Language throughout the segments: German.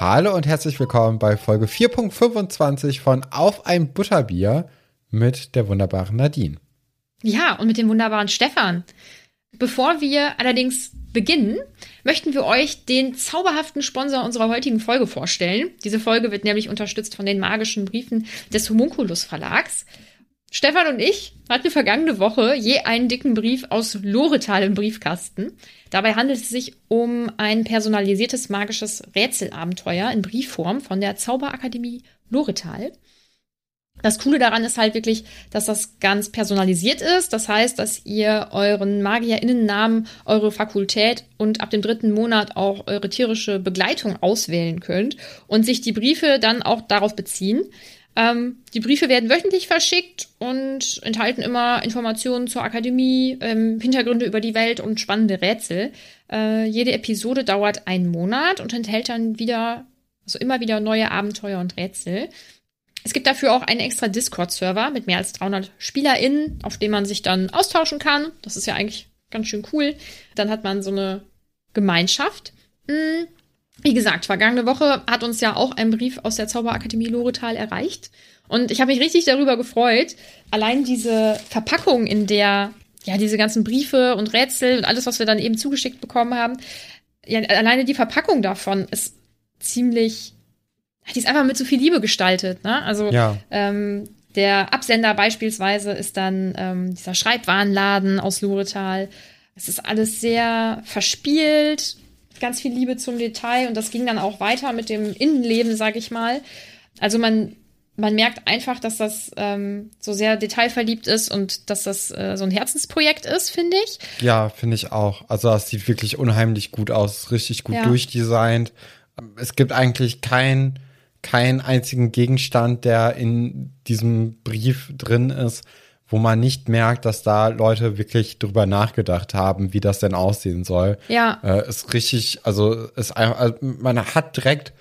Hallo und herzlich willkommen bei Folge 4.25 von Auf ein Butterbier mit der wunderbaren Nadine. Ja, und mit dem wunderbaren Stefan. Bevor wir allerdings beginnen, möchten wir euch den zauberhaften Sponsor unserer heutigen Folge vorstellen. Diese Folge wird nämlich unterstützt von den magischen Briefen des Homunculus Verlags. Stefan und ich hatten vergangene Woche je einen dicken Brief aus Loretal im Briefkasten. Dabei handelt es sich um ein personalisiertes magisches Rätselabenteuer in Briefform von der Zauberakademie Loretal. Das Coole daran ist halt wirklich, dass das ganz personalisiert ist. Das heißt, dass ihr euren MagierInnennamen, eure Fakultät und ab dem dritten Monat auch eure tierische Begleitung auswählen könnt und sich die Briefe dann auch darauf beziehen. Ähm, die Briefe werden wöchentlich verschickt und enthalten immer Informationen zur Akademie, ähm, Hintergründe über die Welt und spannende Rätsel. Äh, jede Episode dauert einen Monat und enthält dann wieder, also immer wieder neue Abenteuer und Rätsel. Es gibt dafür auch einen extra Discord-Server mit mehr als 300 SpielerInnen, auf dem man sich dann austauschen kann. Das ist ja eigentlich ganz schön cool. Dann hat man so eine Gemeinschaft. Hm. Wie gesagt, vergangene Woche hat uns ja auch ein Brief aus der Zauberakademie Loretal erreicht. Und ich habe mich richtig darüber gefreut. Allein diese Verpackung, in der ja diese ganzen Briefe und Rätsel und alles, was wir dann eben zugeschickt bekommen haben, ja, alleine die Verpackung davon ist ziemlich, die ist einfach mit so viel Liebe gestaltet. Ne? Also Ja. ähm, der Absender beispielsweise ist dann ähm, dieser Schreibwarenladen aus Loretal. Es ist alles sehr verspielt, ganz viel Liebe zum Detail und das ging dann auch weiter mit dem Innenleben, sag ich mal. Also man, man merkt einfach, dass das ähm, so sehr detailverliebt ist und dass das äh, so ein Herzensprojekt ist, finde ich. Ja, finde ich auch. Also das sieht wirklich unheimlich gut aus, richtig gut Ja. durchdesignt. Es gibt eigentlich kein, keinen einzigen Gegenstand, der in diesem Brief drin ist, wo man nicht merkt, dass da Leute wirklich drüber nachgedacht haben, wie das denn aussehen soll. Ja. Äh, ist richtig, also ist einfach, also man hat direkt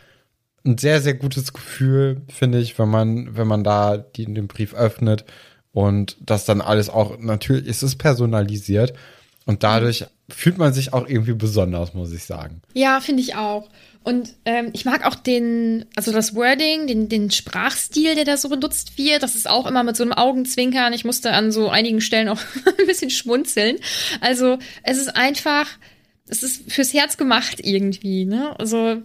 ein sehr, sehr gutes Gefühl, finde ich, wenn man, wenn man da die, den Brief öffnet und das dann alles auch, natürlich ist es personalisiert und dadurch fühlt man sich auch irgendwie besonders, muss ich sagen. Ja, finde ich auch. Und ähm, ich mag auch den, also das Wording, den, den Sprachstil, der da so benutzt wird. Das ist auch immer mit so einem Augenzwinkern. Ich musste an so einigen Stellen auch ein bisschen schmunzeln. Also es ist einfach, es ist fürs Herz gemacht irgendwie, ne? Also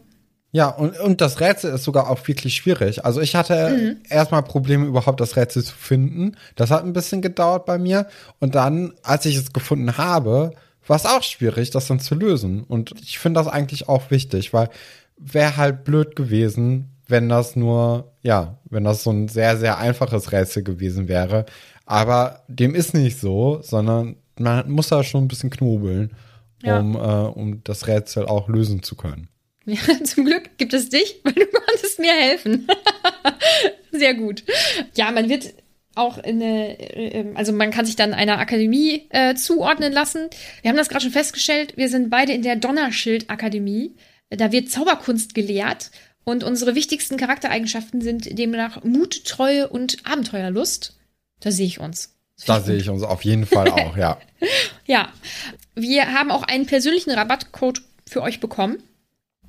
Ja, und, und das Rätsel ist sogar auch wirklich schwierig. Also ich hatte erstmal Probleme, überhaupt das Rätsel zu finden. Das hat ein bisschen gedauert bei mir. Und dann, als ich es gefunden habe, war es auch schwierig, das dann zu lösen. Und ich finde das eigentlich auch wichtig, weil wäre halt blöd gewesen, wenn das nur, ja, wenn das so ein sehr, sehr einfaches Rätsel gewesen wäre. Aber dem ist nicht so, sondern man muss da schon ein bisschen knobeln, Ja. um, äh, um das Rätsel auch lösen zu können. ja, zum Glück gibt es dich, weil du konntest mir helfen. Sehr gut. Ja, man wird auch in eine, äh, also man kann sich dann einer Akademie äh, zuordnen lassen. Wir haben das gerade schon festgestellt. Wir sind beide in der Donnerschild-Akademie. Da wird Zauberkunst gelehrt und unsere wichtigsten Charaktereigenschaften sind demnach Mut, Treue und Abenteuerlust. Da sehe ich uns. Da sehe ich uns auf jeden Fall auch, ja. ja, wir haben auch einen persönlichen Rabattcode für euch bekommen.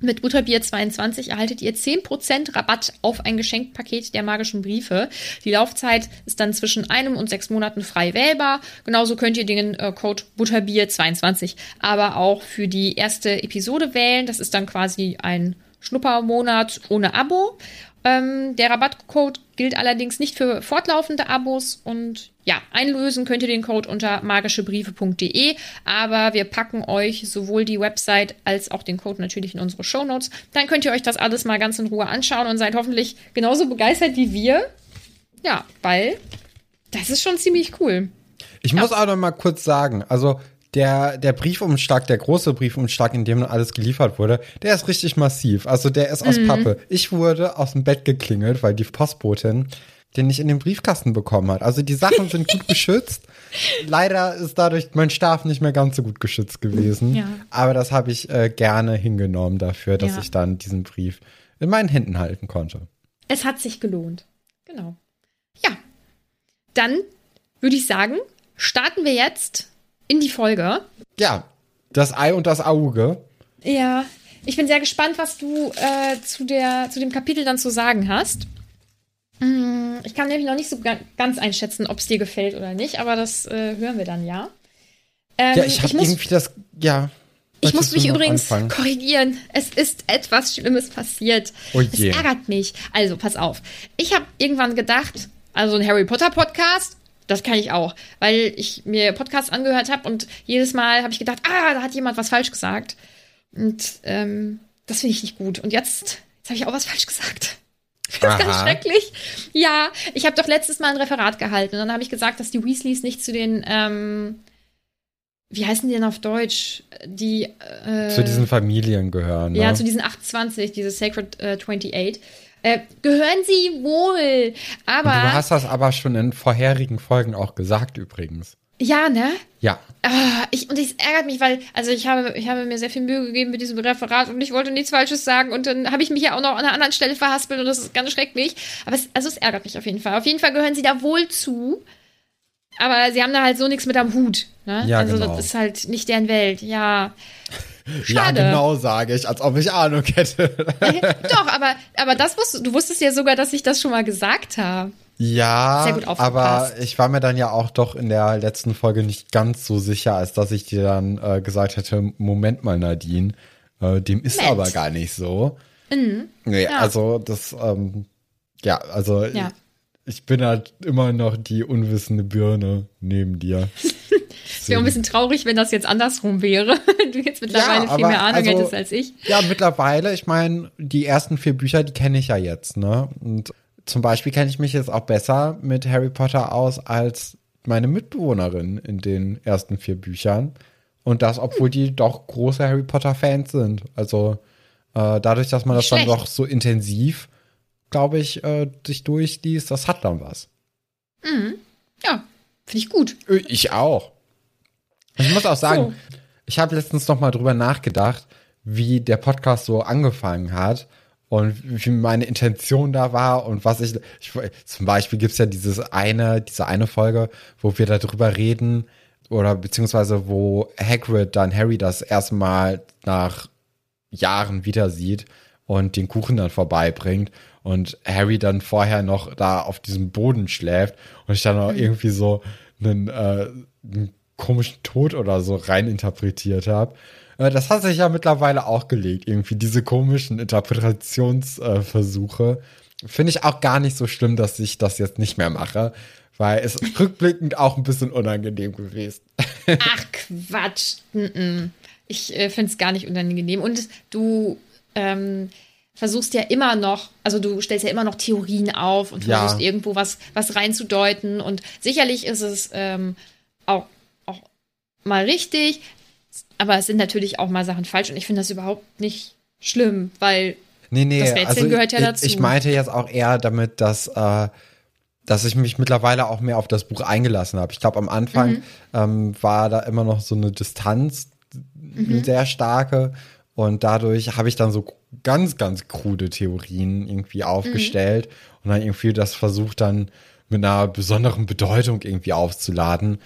Mit Butterbier22 erhaltet ihr 10% Rabatt auf ein Geschenkpaket der magischen Briefe. Die Laufzeit ist dann zwischen einem und sechs Monaten frei wählbar. Genauso könnt ihr den äh, Code Butterbier22 aber auch für die erste Episode wählen. Das ist dann quasi ein Schnuppermonat ohne Abo. Ähm, der Rabattcode gilt allerdings nicht für fortlaufende Abos und ja, einlösen könnt ihr den Code unter magischebriefe.de, aber wir packen euch sowohl die Website als auch den Code natürlich in unsere Show Notes. Dann könnt ihr euch das alles mal ganz in Ruhe anschauen und seid hoffentlich genauso begeistert wie wir. Ja, weil das ist schon ziemlich cool. Ich muss auch noch mal kurz sagen, also der, der Briefumschlag, der große Briefumschlag, in dem alles geliefert wurde, der ist richtig massiv. Also der ist aus mhm. Pappe. Ich wurde aus dem Bett geklingelt, weil die Postbotin den nicht in den Briefkasten bekommen hat. Also die Sachen sind gut geschützt. Leider ist dadurch mein Stab nicht mehr ganz so gut geschützt gewesen. Ja. Aber das habe ich äh, gerne hingenommen dafür, dass ja. ich dann diesen Brief in meinen Händen halten konnte. Es hat sich gelohnt. Genau. Ja. Dann würde ich sagen, starten wir jetzt in die Folge. Ja, das Ei und das Auge. Ja, ich bin sehr gespannt, was du äh, zu, der, zu dem Kapitel dann zu sagen hast. Mm, ich kann nämlich noch nicht so ganz einschätzen, ob es dir gefällt oder nicht, aber das äh, hören wir dann ja. Ähm, ja, ich habe irgendwie das, ja. Ich muss mich übrigens anfangen? korrigieren. Es ist etwas Schlimmes passiert. Oh je. Es ärgert mich. Also, pass auf. Ich habe irgendwann gedacht, also ein Harry Potter Podcast, das kann ich auch, weil ich mir Podcasts angehört habe und jedes Mal habe ich gedacht, ah, da hat jemand was falsch gesagt. Und ähm, das finde ich nicht gut. Und jetzt, jetzt habe ich auch was falsch gesagt. Das ist ganz schrecklich. Ja, ich habe doch letztes Mal ein Referat gehalten und dann habe ich gesagt, dass die Weasleys nicht zu den, ähm, wie heißen die denn auf Deutsch? Die äh, zu diesen Familien gehören. Ne? Ja, zu diesen 28, diese Sacred äh, 28. Äh, gehören sie wohl. Aber. Du hast das aber schon in vorherigen Folgen auch gesagt, übrigens. Ja, ne? Ja. Ah, ich, und es ärgert mich, weil, also ich habe, ich habe mir sehr viel Mühe gegeben mit diesem Referat und ich wollte nichts Falsches sagen und dann habe ich mich ja auch noch an einer anderen Stelle verhaspelt und das ist ganz schrecklich. Aber es, also es ärgert mich auf jeden Fall. Auf jeden Fall gehören sie da wohl zu. Aber sie haben da halt so nichts mit am Hut. Ne? Ja, also genau. das ist halt nicht deren Welt. Ja. Schade. Ja, genau, sage ich, als ob ich Ahnung hätte. Doch, aber, aber das wusstest, du wusstest ja sogar, dass ich das schon mal gesagt habe. Ja, aber ich war mir dann ja auch doch in der letzten Folge nicht ganz so sicher, als dass ich dir dann äh, gesagt hätte, Moment mal, Nadine, äh, dem ist Nett. aber gar nicht so. Mhm. Nee, ja. also das, ähm, ja, also ja. Ich, bin halt immer noch die unwissende Birne neben dir. Es wäre ein bisschen traurig, wenn das jetzt andersrum wäre. du jetzt mittlerweile ja, viel mehr Ahnung also, hättest als ich. Ja, mittlerweile, ich meine, die ersten vier Bücher, die kenne ich ja jetzt, ne? Und zum Beispiel kenne ich mich jetzt auch besser mit Harry Potter aus als meine Mitbewohnerin in den ersten vier Büchern. Und das, obwohl die doch große Harry Potter-Fans sind. Also äh, dadurch, dass man das Schlecht. dann doch so intensiv, glaube ich, äh, sich durchliest, das hat dann was. Mhm. Ja, finde ich gut. Äh, ich auch. Ich muss auch sagen, so. ich habe letztens noch mal drüber nachgedacht, wie der Podcast so angefangen hat und wie meine Intention da war und was ich, ich zum Beispiel gibt's ja dieses eine, diese eine Folge, wo wir darüber reden oder beziehungsweise wo Hagrid dann Harry das erstmal nach Jahren wieder sieht und den Kuchen dann vorbeibringt und Harry dann vorher noch da auf diesem Boden schläft und ich dann auch mhm. irgendwie so einen, äh, einen komischen Tod oder so reininterpretiert habe. Äh, das hat sich ja mittlerweile auch gelegt, irgendwie diese komischen Interpretationsversuche. Finde ich auch gar nicht so schlimm, dass ich das jetzt nicht mehr mache, weil es rückblickend auch ein bisschen unangenehm gewesen. Ach Quatsch. Ich äh, finde es gar nicht unangenehm. Und du ähm, versuchst ja immer noch, also du stellst ja immer noch Theorien auf und versuchst ja. irgendwo was, was reinzudeuten. Und sicherlich ist es ähm, auch, auch mal richtig, aber es sind natürlich auch mal Sachen falsch und ich finde das überhaupt nicht schlimm, weil Nee, nee, Das Rätseln also gehört ja ich, dazu. Ich meinte jetzt auch eher damit, dass, äh, dass ich mich mittlerweile auch mehr auf das Buch eingelassen habe. Ich glaube, am Anfang Mhm. ähm, war da immer noch so eine Distanz, Mhm. eine sehr starke. Und dadurch habe ich dann so ganz, ganz krude Theorien irgendwie Mhm. aufgestellt und dann irgendwie das versucht dann mit einer besonderen Bedeutung irgendwie aufzuladen,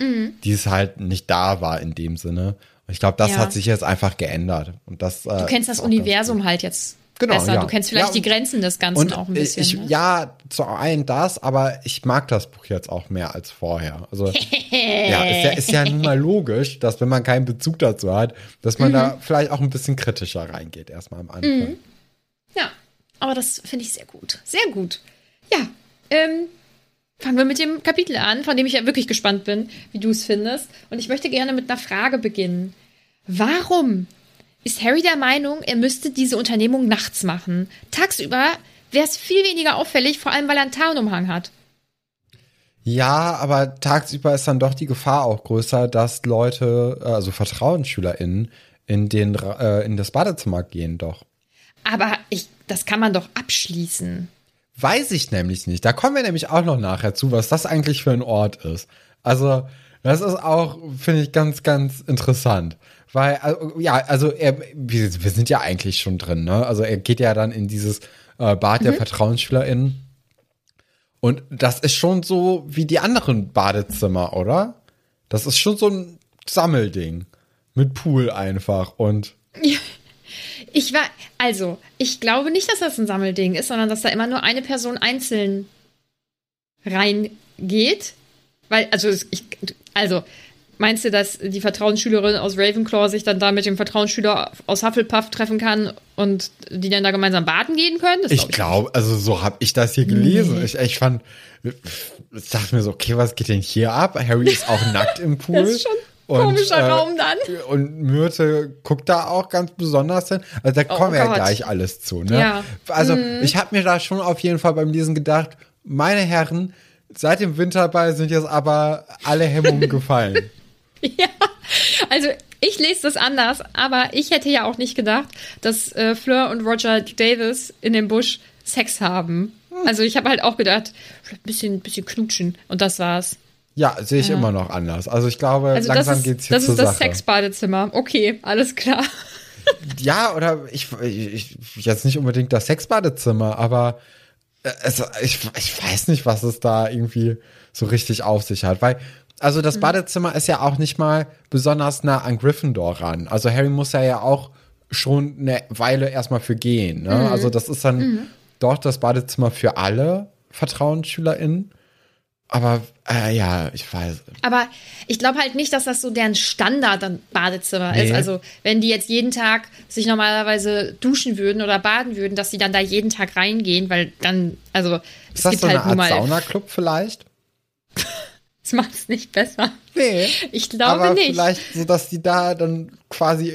die es halt nicht da war in dem Sinne. Und ich glaube, das Mhm. Ja. hat sich jetzt einfach geändert. Und das, äh, Du kennst das Universum halt jetzt Genau, besser. ja. Du kennst vielleicht Ja, die Grenzen des Ganzen und auch ein bisschen. Ich, ne? ja, zu einen das, aber ich mag das Buch jetzt auch mehr als vorher. Also ja, ist ja, ist ja nun mal logisch, dass wenn man keinen Bezug dazu hat, dass man Mhm. da vielleicht auch ein bisschen kritischer reingeht, erstmal am Anfang. Ja, aber das finde ich sehr gut. Sehr gut. Ja, ähm, fangen wir mit dem Kapitel an, von dem ich ja wirklich gespannt bin, wie du es findest. Und ich möchte gerne mit einer Frage beginnen. Warum ist Harry der Meinung, er müsste diese Unternehmung nachts machen? Tagsüber wäre es viel weniger auffällig, vor allem weil er einen Tarnumhang hat. Ja, aber tagsüber ist dann doch die Gefahr auch größer, dass Leute, äh, also VertrauensschülerInnen, in, den, äh, in das Badezimmer gehen doch. Aber ich, das kann man doch abschließen. Weiß ich nämlich nicht. Da kommen wir nämlich auch noch nachher zu, was das eigentlich für ein Ort ist. Also, das ist auch, finde ich, ganz, ganz interessant. Weil, also, ja, also er, wir, wir sind ja eigentlich schon drin, ne? Also er geht ja dann in dieses äh, Bad der VertrauensschülerInnen. Und das ist schon so wie die anderen Badezimmer, oder? Das ist schon so ein Sammelding. Mit Pool einfach und Ich war, also, ich glaube nicht, dass das ein Sammelding ist, sondern dass da immer nur eine Person einzeln reingeht. Weil, also, ich, also, meinst du, dass die Vertrauensschülerin aus Ravenclaw sich dann da mit dem Vertrauensschüler aus Hufflepuff treffen kann und die dann da gemeinsam baden gehen können? Das Ich glaub glaube, also so habe ich das hier gelesen. Ich, ich fand, ich dachte mir so, okay, was geht denn hier ab? Harry ist auch nackt im Pool. Das ist schon ein komischer Raum dann. Und Myrte guckt da auch ganz besonders hin. Also da kommen wir ja Oh gleich alles zu. Ne? Ja. Also ich habe mir da schon auf jeden Fall beim Lesen gedacht, meine Herren, seit dem Winterball sind jetzt aber alle Hemmungen gefallen. Ja, also ich lese das anders, aber ich hätte ja auch nicht gedacht, dass äh, Fleur und Roger Davis in dem Busch Sex haben. Also ich habe halt auch gedacht, vielleicht ein bisschen, bisschen knutschen und das war's. Ja, sehe ich immer noch anders. Also ich glaube, Also langsam ist, geht's hier das, zur ist das. Sexbadezimmer. Okay, alles klar. Ja, oder ich, ich, ich jetzt nicht unbedingt das Sexbadezimmer, aber äh, es, ich, ich weiß nicht, was es da irgendwie so richtig auf sich hat. Weil, also Mhm. das Badezimmer ist ja auch nicht mal besonders nah an Gryffindor ran. Also Harry muss ja ja auch schon eine Weile erstmal für gehen. Ne? Mhm. Also das ist dann doch das Badezimmer für alle VertrauensschülerInnen. Aber äh, ja, ich weiß. Aber ich glaube halt nicht, dass das so deren Standard-Badezimmer Nee. ist. Also wenn die jetzt jeden Tag sich normalerweise duschen würden oder baden würden, dass die dann da jeden Tag reingehen, weil dann, also Ist es das gibt so eine halt nur Art mal, Saunaclub vielleicht? das macht es nicht besser. Nee. Ich glaube aber nicht. vielleicht so, dass die da dann quasi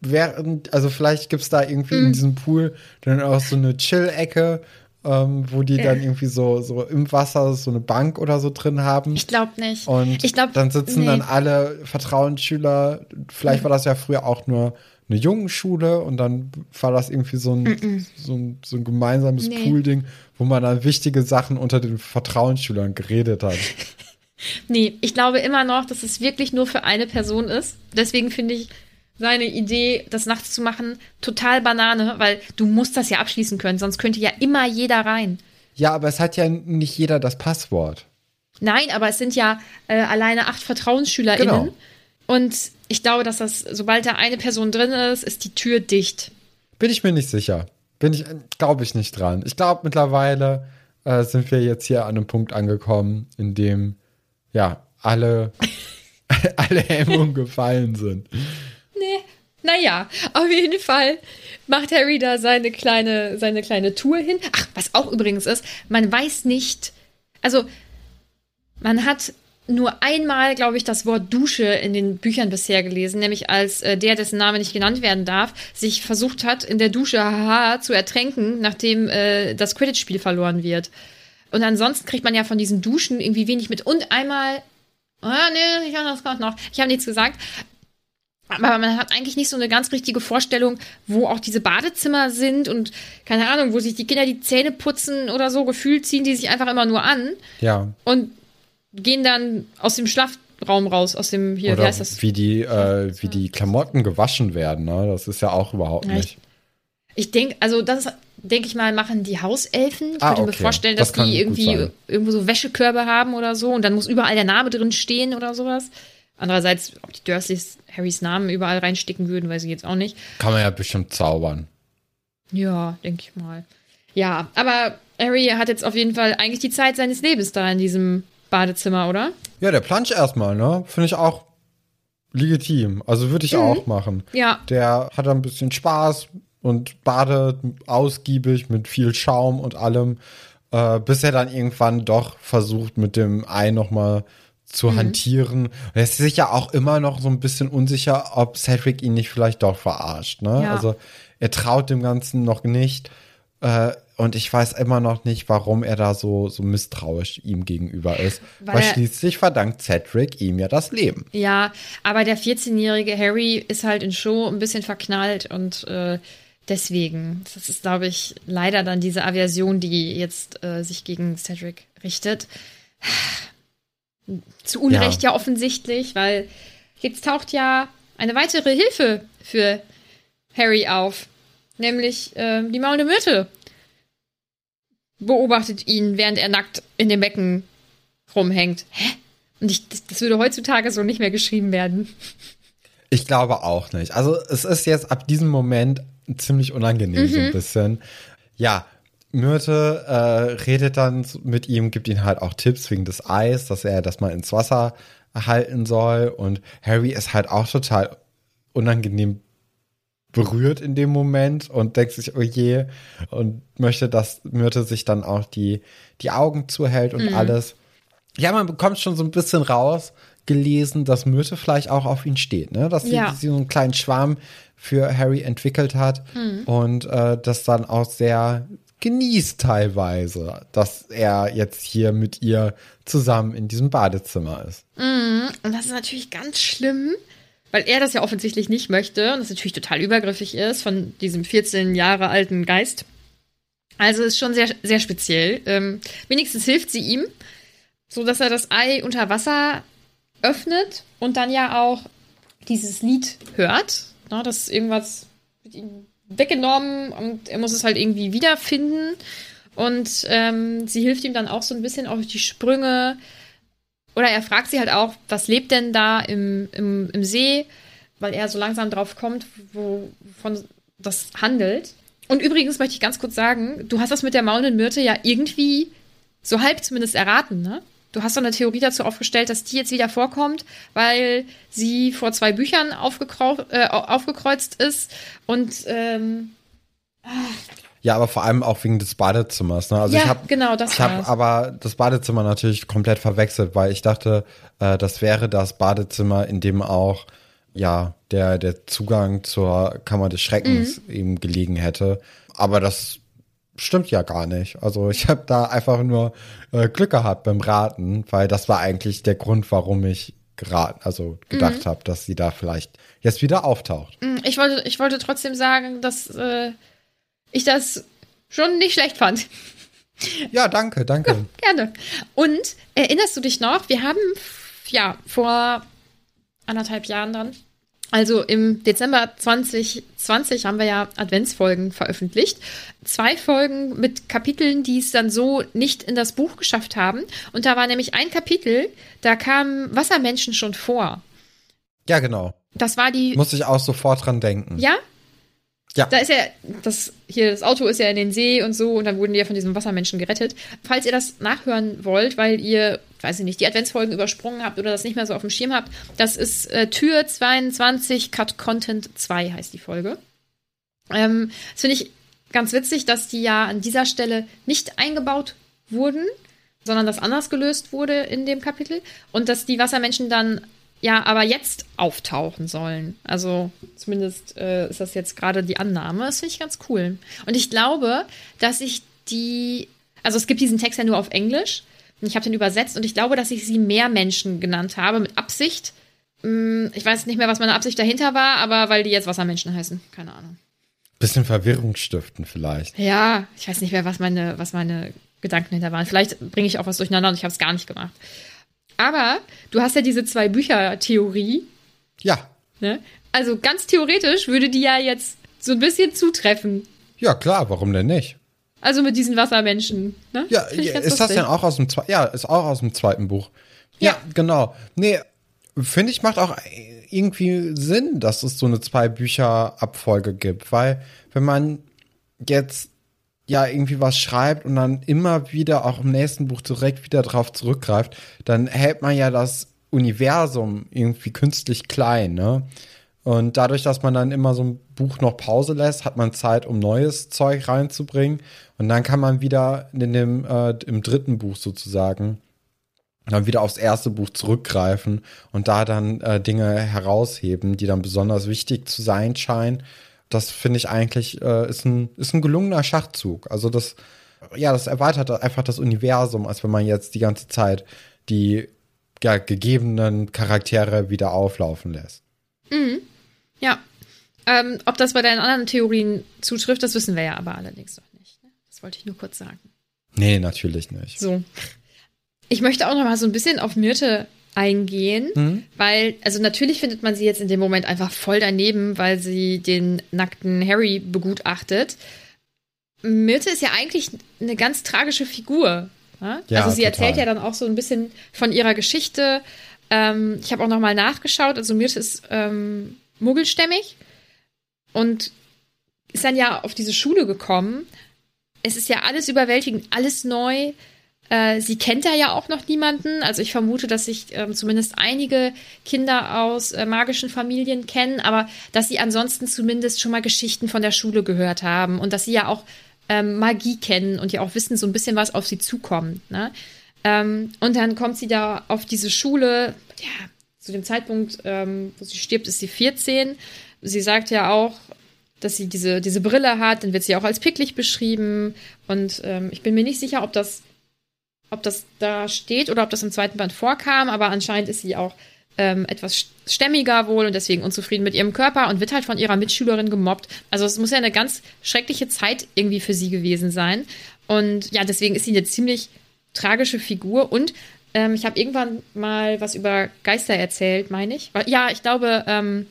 während, also vielleicht gibt's da irgendwie Mhm. in diesem Pool dann auch so eine Chill-Ecke, ähm, wo die dann irgendwie so, so im Wasser so eine Bank oder so drin haben. Ich glaube nicht. Und ich glaub, dann sitzen nee. dann alle Vertrauensschüler, vielleicht war das ja früher auch nur eine Jungenschule und dann war das irgendwie so ein, so ein, so ein gemeinsames Nee. Poolding, wo man dann wichtige Sachen unter den Vertrauensschülern geredet hat. Nee, ich glaube immer noch, dass es wirklich nur für eine Person ist. Deswegen finde ich seine Idee, das nachts zu machen, total Banane, weil du musst das ja abschließen können, sonst könnte ja immer jeder rein. Ja, aber es hat ja nicht jeder das Passwort. Nein, aber es sind ja äh, alleine acht VertrauensschülerInnen. Genau. Und ich glaube, dass das, sobald da eine Person drin ist, ist die Tür dicht. Bin ich mir nicht sicher. Bin ich, glaube ich nicht dran. Ich glaube, mittlerweile äh, sind wir jetzt hier an einem Punkt angekommen, in dem ja alle, alle Hemmungen gefallen sind. Naja, auf jeden Fall macht Harry da seine kleine, seine kleine Tour hin. Ach, was auch übrigens ist, man weiß nicht, also man hat nur einmal, glaube ich, das Wort Dusche in den Büchern bisher gelesen, nämlich als äh, der, dessen Name nicht genannt werden darf, sich versucht hat, in der Dusche haha, zu ertränken, nachdem äh, das Quidditch-Spiel verloren wird. Und ansonsten kriegt man ja von diesen Duschen irgendwie wenig mit. Und einmal, ah, nee, ich habe das gerade noch, ich habe nichts gesagt. Aber man hat eigentlich nicht so eine ganz richtige Vorstellung, wo auch diese Badezimmer sind und keine Ahnung, wo sich die Kinder die Zähne putzen oder so. Gefühlt ziehen die sich einfach immer nur an Ja. und gehen dann aus dem Schlafraum raus, aus dem hier, Oder wie heißt das? wie die, äh, wie die Klamotten gewaschen werden, ne? Das ist ja auch überhaupt Ja, nicht. Ich denke, also das denke ich mal, machen die Hauselfen. Ich Ah, könnte mir okay. vorstellen, Das dass kann die irgendwie irgendwo so Wäschekörbe haben oder so und dann muss überall der Name drin stehen oder sowas. Andererseits, ob die Dursleys Harrys Namen überall reinsticken würden, weiß ich jetzt auch nicht. Kann man ja bestimmt zaubern. Ja, denke ich mal. Ja, aber Harry hat jetzt auf jeden Fall eigentlich die Zeit seines Lebens da in diesem Badezimmer, oder? Ja, der Plansch erstmal, ne? Finde ich auch legitim. Also würde ich auch machen. Ja. Der hat ein bisschen Spaß und badet ausgiebig mit viel Schaum und allem, äh, bis er dann irgendwann doch versucht, mit dem Ei nochmal zu Mhm. hantieren. Und er ist sich ja auch immer noch so ein bisschen unsicher, ob Cedric ihn nicht vielleicht doch verarscht. Ne? Ja. Also er traut dem Ganzen noch nicht. Äh, und ich weiß immer noch nicht, warum er da so, so misstrauisch ihm gegenüber ist. Weil Weil, schließlich verdankt Cedric ihm ja das Leben. Ja, aber der 14-jährige Harry ist halt in Show ein bisschen verknallt und äh, deswegen, das ist, glaube ich, leider dann diese Aversion, die jetzt äh, sich gegen Cedric richtet. Zu Unrecht ja. offensichtlich, weil jetzt taucht ja eine weitere Hilfe für Harry auf, nämlich äh, die maulende Myrte. Beobachtet ihn, während er nackt in dem Becken rumhängt. Hä? Und ich, das, das würde heutzutage so nicht mehr geschrieben werden. Ich glaube auch nicht. Also es ist jetzt ab diesem Moment ziemlich unangenehm so ein bisschen. Ja, Myrte äh, redet dann mit ihm, gibt ihm halt auch Tipps wegen des Eis, dass er das mal ins Wasser halten soll. Und Harry ist halt auch total unangenehm berührt in dem Moment und denkt sich, oh je, und möchte, dass Myrte sich dann auch die, die Augen zuhält und alles. Ja, man bekommt schon so ein bisschen raus gelesen, dass Myrte vielleicht auch auf ihn steht, ne? Dass sie, Ja. sie so einen kleinen Schwarm für Harry entwickelt hat und äh, das dann auch sehr genießt teilweise, dass er jetzt hier mit ihr zusammen in diesem Badezimmer ist. Und das ist natürlich ganz schlimm, weil er das ja offensichtlich nicht möchte und das natürlich total übergriffig ist von diesem 14 Jahre alten Geist. Also ist schon sehr, sehr speziell. Ähm, wenigstens hilft sie ihm, so dass er das Ei unter Wasser öffnet und dann ja auch dieses Lied hört. Na, dass irgendwas mit ihm weggenommen und er muss es halt irgendwie wiederfinden. Und ähm, sie hilft ihm dann auch so ein bisschen auf die Sprünge. Oder er fragt sie halt auch, was lebt denn da im, im, im See, weil er so langsam drauf kommt, wovon das handelt. Und übrigens möchte ich ganz kurz sagen, du hast das mit der maulenden Myrte ja irgendwie so halb zumindest erraten, ne? Du hast doch eine Theorie dazu aufgestellt, dass die jetzt wieder vorkommt, weil sie vor zwei Büchern äh, aufgekreuzt ist und ähm, Ja, aber vor allem auch wegen des Badezimmers. Ne? Also Ja, ich hab, genau, das Ich habe aber das Badezimmer natürlich komplett verwechselt, weil ich dachte, äh, das wäre das Badezimmer, in dem auch ja der der Zugang zur Kammer des Schreckens Mhm. eben gelegen hätte. Aber das stimmt ja gar nicht. Also ich habe da einfach nur äh, Glück gehabt beim Raten, weil das war eigentlich der Grund, warum ich geraten, also gedacht Mhm. habe, dass sie da vielleicht jetzt wieder auftaucht. ich wollte, ich wollte trotzdem sagen, dass äh, ich das schon nicht schlecht fand. Ja, danke, danke. Gerne. Und erinnerst du dich noch, wir haben ja vor anderthalb Jahren dann, also im Dezember 2020 haben wir ja Adventsfolgen veröffentlicht. Zwei Folgen mit Kapiteln, die es dann so nicht in das Buch geschafft haben. Und da war nämlich ein Kapitel, da kamen Wassermenschen schon vor. Ja, genau. Das war die. Muss ich auch sofort dran denken. ja? Ja. Da ist ja, das, hier, das Auto ist ja in den See und so, und dann wurden die ja von diesem Wassermenschen gerettet. Falls ihr das nachhören wollt, weil ihr, weiß ich nicht, die Adventsfolgen übersprungen habt oder das nicht mehr so auf dem Schirm habt, das ist äh, Tür 22, Cut Content 2 heißt die Folge. Ähm, das finde ich ganz witzig, dass die ja an dieser Stelle nicht eingebaut wurden, sondern das anders gelöst wurde in dem Kapitel und dass die Wassermenschen dann ja aber jetzt auftauchen sollen. Also zumindest äh, ist das jetzt gerade die Annahme. Das finde ich ganz cool. Und ich glaube, dass ich die, also es gibt diesen Text ja nur auf Englisch. Und ich habe den übersetzt und ich glaube, dass ich sie mehr Menschen genannt habe mit Absicht, Hm, Ich weiß nicht mehr, was meine Absicht dahinter war, aber weil die jetzt Wassermenschen heißen. Keine Ahnung. Bisschen Verwirrung stiften vielleicht. Ja, ich weiß nicht mehr, was meine, was meine Gedanken hinter waren. Vielleicht bringe ich auch was durcheinander und ich habe es gar nicht gemacht. Aber du hast ja diese zwei Bücher-Theorie. Ja, Ne? Also ganz theoretisch würde die ja jetzt so ein bisschen zutreffen. ja klar, warum denn nicht? Also mit diesen Wassermenschen. Ne? Ja, ist das lustig. denn auch aus dem zweiten? Ja, ist auch aus dem zweiten Buch. Ja, Ja. genau. Nee, finde ich macht auch irgendwie Sinn, dass es so eine zwei Bücher Abfolge gibt, weil wenn man jetzt ja irgendwie was schreibt und dann immer wieder auch im nächsten Buch direkt wieder drauf zurückgreift, dann hält man ja das Universum irgendwie künstlich klein, ne? Und dadurch, dass man dann immer so ein Buch noch Pause lässt, hat man Zeit, um neues Zeug reinzubringen. Und dann kann man wieder in dem, äh, im dritten Buch sozusagen dann wieder aufs erste Buch zurückgreifen und da dann äh, Dinge herausheben, die dann besonders wichtig zu sein scheinen. Das finde ich eigentlich äh, ist, ein, ist ein gelungener Schachzug. Also das, ja, das erweitert einfach das Universum, als wenn man jetzt die ganze Zeit die ja, gegebenen Charaktere wieder auflaufen lässt. Ja. Ähm, ob das bei deinen anderen Theorien zutrifft, das wissen wir ja aber allerdings noch nicht. ne? Das wollte ich nur kurz sagen. Nee, natürlich nicht. So. Ich möchte auch noch mal so ein bisschen auf Myrte eingehen, weil, also natürlich findet man sie jetzt in dem Moment einfach voll daneben, weil sie den nackten Harry begutachtet. Myrte ist ja eigentlich eine ganz tragische Figur. ne? Ja, also sie total. erzählt ja dann auch so ein bisschen von ihrer Geschichte. Ähm, ich habe auch noch mal nachgeschaut. Also Myrte ist ähm, muggelstämmig und ist dann ja auf diese Schule gekommen. Es ist ja alles überwältigend, alles neu. Äh, sie kennt da ja auch noch niemanden. Also ich vermute, dass sich ähm, zumindest einige Kinder aus äh, magischen Familien kennen, aber dass sie ansonsten zumindest schon mal Geschichten von der Schule gehört haben und dass sie ja auch ähm, Magie kennen und ja auch wissen so ein bisschen, was auf sie zukommt. Ne? Ähm, und dann kommt sie da auf diese Schule. Ja, zu dem Zeitpunkt, ähm, wo sie stirbt, ist sie 14. Sie sagt ja auch, dass sie diese, diese Brille hat, dann wird sie auch als picklig beschrieben. Und ähm, ich bin mir nicht sicher, ob das, ob das da steht oder ob das im zweiten Band vorkam, aber anscheinend ist sie auch ähm, etwas stämmiger wohl und deswegen unzufrieden mit ihrem Körper und wird halt von ihrer Mitschülerin gemobbt. Also es muss ja eine ganz schreckliche Zeit irgendwie für sie gewesen sein. Und ja, deswegen ist sie eine ziemlich tragische Figur. Und ähm, ich habe irgendwann mal was über Geister erzählt, meine ich. Ja, ich glaube, ähm,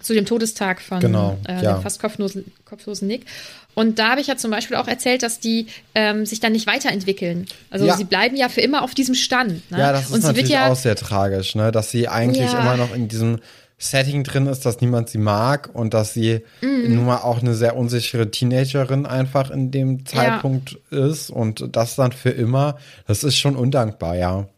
zu dem Todestag von Genau, äh, ja. dem fast kopflosen, kopflosen Nick. Und da habe ich ja zum Beispiel auch erzählt, dass die ähm, sich dann nicht weiterentwickeln. Also Ja. sie bleiben ja für immer auf diesem Stand. Ne? Ja, das ist Und natürlich ja, auch sehr tragisch, ne? dass sie eigentlich Ja. immer noch in diesem Setting drin ist, dass niemand sie mag und dass sie Mhm. nun mal auch eine sehr unsichere Teenagerin einfach in dem Zeitpunkt ist und das dann für immer, das ist schon undankbar, ja.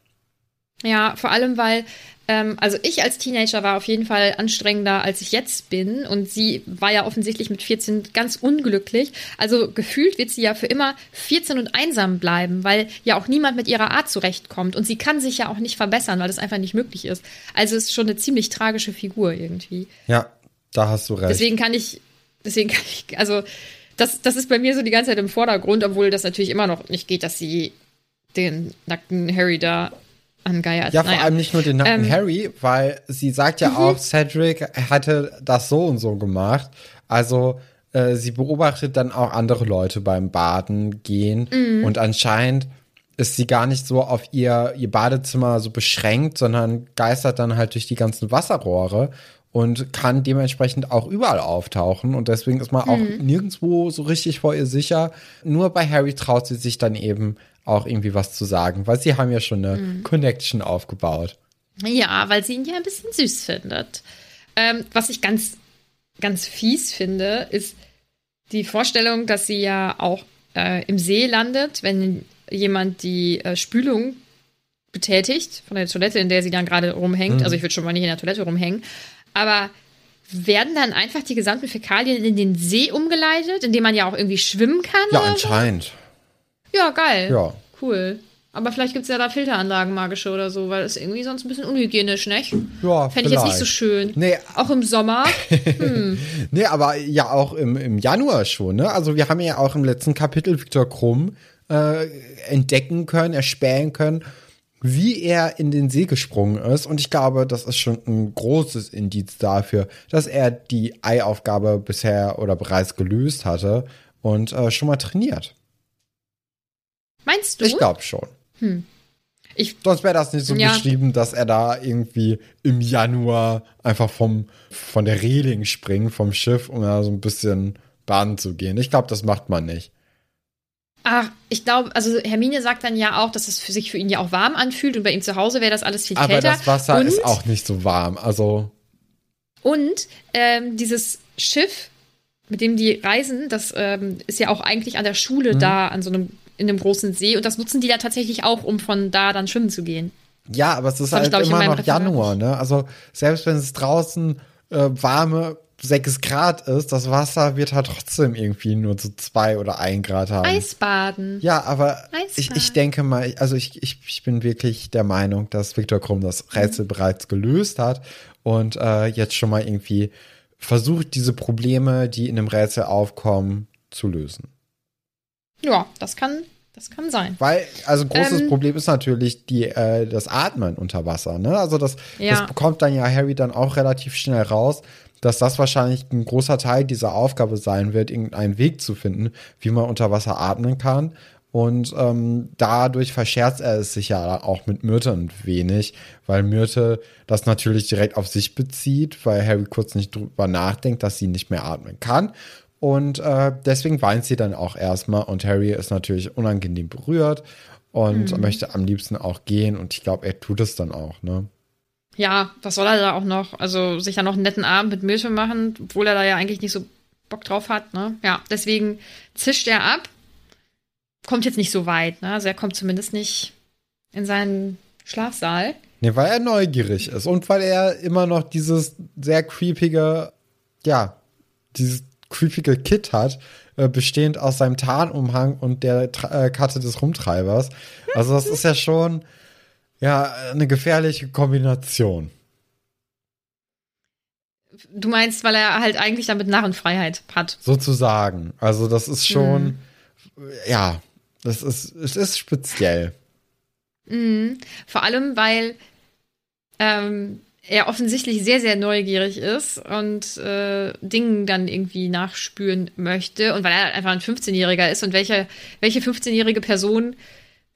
Ja, vor allem, weil, ähm, also ich als Teenager war auf jeden Fall anstrengender, als ich jetzt bin. Und sie war ja offensichtlich mit 14 ganz unglücklich. Also gefühlt wird sie ja für immer 14 und einsam bleiben, weil ja auch niemand mit ihrer Art zurechtkommt. Und sie kann sich ja auch nicht verbessern, weil das einfach nicht möglich ist. Also es ist schon eine ziemlich tragische Figur irgendwie. Ja, da hast du recht. Deswegen kann ich, deswegen kann ich, also das, das ist bei mir so die ganze Zeit im Vordergrund, obwohl das natürlich immer noch nicht geht, dass sie den nackten Harry da angeiert. Ja, vor Naja. allem nicht nur den nackten Ähm, Harry, weil sie sagt ja auch, Cedric hätte das so und so gemacht. Also äh, sie beobachtet dann auch andere Leute beim Baden gehen und anscheinend ist sie gar nicht so auf ihr, ihr Badezimmer so beschränkt, sondern geistert dann halt durch die ganzen Wasserrohre und kann dementsprechend auch überall auftauchen und deswegen ist man auch nirgendwo so richtig vor ihr sicher. Nur bei Harry traut sie sich dann eben auch irgendwie was zu sagen, weil sie haben ja schon eine Connection aufgebaut. Ja, weil sie ihn ja ein bisschen süß findet. Ähm, was ich ganz, ganz fies finde, ist die Vorstellung, dass sie ja auch äh, im See landet, wenn jemand die äh, Spülung betätigt von der Toilette, in der sie dann gerade rumhängt. Also ich würde schon mal nicht in der Toilette rumhängen. Aber werden dann einfach die gesamten Fäkalien in den See umgeleitet, in dem man ja auch irgendwie schwimmen kann? Ja, oder so? Ja, geil. Ja. Cool. Aber vielleicht gibt es ja da Filteranlagen magische oder so, weil ist irgendwie sonst ein bisschen unhygienisch, nicht? Ja, Fände ich jetzt nicht so schön. Nee. Auch im Sommer. Nee, aber ja auch im, im Januar schon, ne? Also wir haben ja auch im letzten Kapitel Viktor Krumm äh, entdecken können, erspähen können, wie er in den See gesprungen ist. Und ich glaube, das ist schon ein großes Indiz dafür, dass er die Eiaufgabe bisher oder bereits gelöst hatte und äh, schon mal trainiert. Meinst du? Ich glaube schon. Hm. Ich, Sonst wäre das nicht so Ja. beschrieben, dass er da irgendwie im Januar einfach vom, von der Reling springt, vom Schiff, um da so ein bisschen baden zu gehen. Ich glaube, das macht man nicht. ach, ich glaube, also Hermine sagt dann ja auch, dass es für sich für ihn ja auch warm anfühlt und bei ihm zu Hause wäre das alles viel Aber kälter. das Wasser und, ist auch nicht so warm. Also, Und ähm, dieses Schiff, mit dem die reisen, das ähm, ist ja auch eigentlich an der Schule Mhm. da, an so einem, in einem großen See. Und das nutzen die da tatsächlich auch, um von da dann schwimmen zu gehen. ja, aber es ist halt ich, immer noch Referat Januar, ne? Also, selbst wenn es draußen äh, warme 6 Grad ist, das Wasser wird halt trotzdem irgendwie nur so 2 oder 1 Grad haben. Eisbaden. Ja, aber Eisbad. ich, ich denke mal, also ich, ich, ich bin wirklich der Meinung, dass Viktor Krumm das Rätsel bereits gelöst hat und äh, jetzt schon mal irgendwie versucht, diese Probleme, die in dem Rätsel aufkommen, zu lösen. Ja, das kann, das kann sein. Weil, also ein großes Ähm. Problem ist natürlich die, äh, das Atmen unter Wasser. Ne? Also das, Ja. das bekommt dann ja Harry dann auch relativ schnell raus, dass das wahrscheinlich ein großer Teil dieser Aufgabe sein wird, irgendeinen Weg zu finden, wie man unter Wasser atmen kann. Und ähm, dadurch verscherzt er es sich ja auch mit Myrte ein wenig, weil Myrte das natürlich direkt auf sich bezieht, weil Harry kurz nicht drüber nachdenkt, dass sie nicht mehr atmen kann. Und äh, deswegen weint sie dann auch erstmal und Harry ist natürlich unangenehm berührt und möchte am liebsten auch gehen und ich glaube, er tut es dann auch, ne? Ja, was soll er da auch noch? Also sich da noch einen netten Abend mit Milch machen, obwohl er da ja eigentlich nicht so Bock drauf hat, ne? Ja, deswegen zischt er ab. Kommt jetzt nicht so weit, ne? Also er kommt zumindest nicht in seinen Schlafsaal. Ne, weil er neugierig ist und weil er immer noch dieses sehr creepige, ja, dieses creepige Kit hat, äh, bestehend aus seinem Tarnumhang und der Tra äh, Karte des Rumtreibers. Also das ist ja schon, ja, eine gefährliche Kombination. Du meinst, weil er halt eigentlich damit Narrenfreiheit hat. Sozusagen. Also das ist schon, ja, das ist, es ist speziell. Mhm. Vor allem, weil ähm, er offensichtlich sehr, sehr neugierig ist und äh, Dingen dann irgendwie nachspüren möchte. Und weil er einfach ein 15-Jähriger ist und welche, welche 15-jährige Person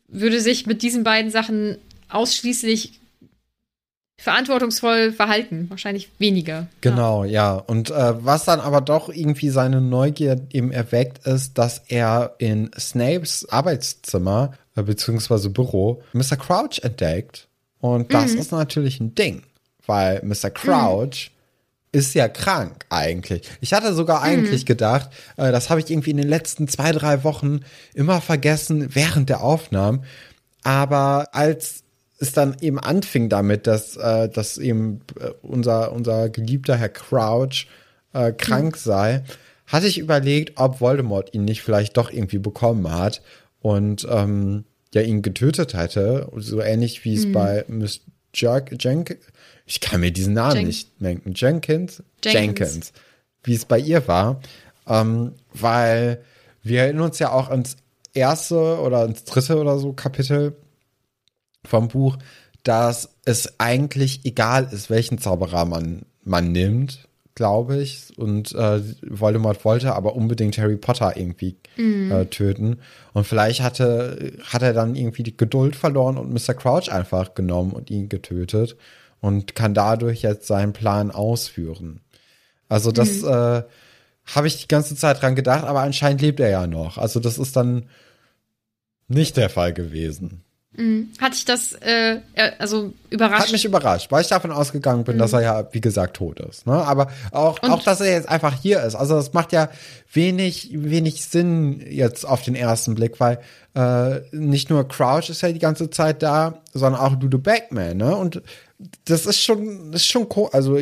würde sich mit diesen beiden Sachen ausschließlich verantwortungsvoll verhalten? Wahrscheinlich weniger. Genau, ja. Und äh, was dann aber doch irgendwie seine Neugier eben erweckt, ist, dass er in Snapes Arbeitszimmer äh, beziehungsweise Büro Mr. Crouch entdeckt. Und das ist natürlich ein Ding, weil Mr. Crouch ist ja krank eigentlich. Ich hatte sogar eigentlich gedacht, äh, das habe ich irgendwie in den letzten zwei, drei Wochen immer vergessen während der Aufnahmen. Aber als es dann eben anfing damit, dass, äh, dass eben äh, unser, unser geliebter Herr Crouch äh, krank sei, hatte ich überlegt, ob Voldemort ihn nicht vielleicht doch irgendwie bekommen hat und ähm, ja ihn getötet hätte, so ähnlich wie es bei Miss Jerk Jenkins, ich kann mir diesen Namen Jen- nicht merken, Jenkins? Jenkins. wie es bei ihr war, ähm, weil wir erinnern uns ja auch ans erste oder ins dritte oder so Kapitel vom Buch, dass es eigentlich egal ist, welchen Zauberer man, man nimmt, glaube ich. Und äh, Voldemort wollte aber unbedingt Harry Potter irgendwie äh, töten. Und vielleicht hatte, hat er dann irgendwie die Geduld verloren und Mr. Crouch einfach genommen und ihn getötet und kann dadurch jetzt seinen Plan ausführen. Also das äh, habe ich die ganze Zeit dran gedacht, aber anscheinend lebt er ja noch. Also das ist dann nicht der Fall gewesen. Hat dich das äh, äh, also überrascht? Hat mich überrascht, weil ich davon ausgegangen bin, dass er ja, wie gesagt, tot ist. Ne? Aber auch, Und- auch, dass er jetzt einfach hier ist. Also das macht ja wenig, wenig Sinn jetzt auf den ersten Blick, weil äh, nicht nur Crouch ist ja die ganze Zeit da, sondern auch Ludo Backman. Ne? Und das ist schon, ist schon cool. Also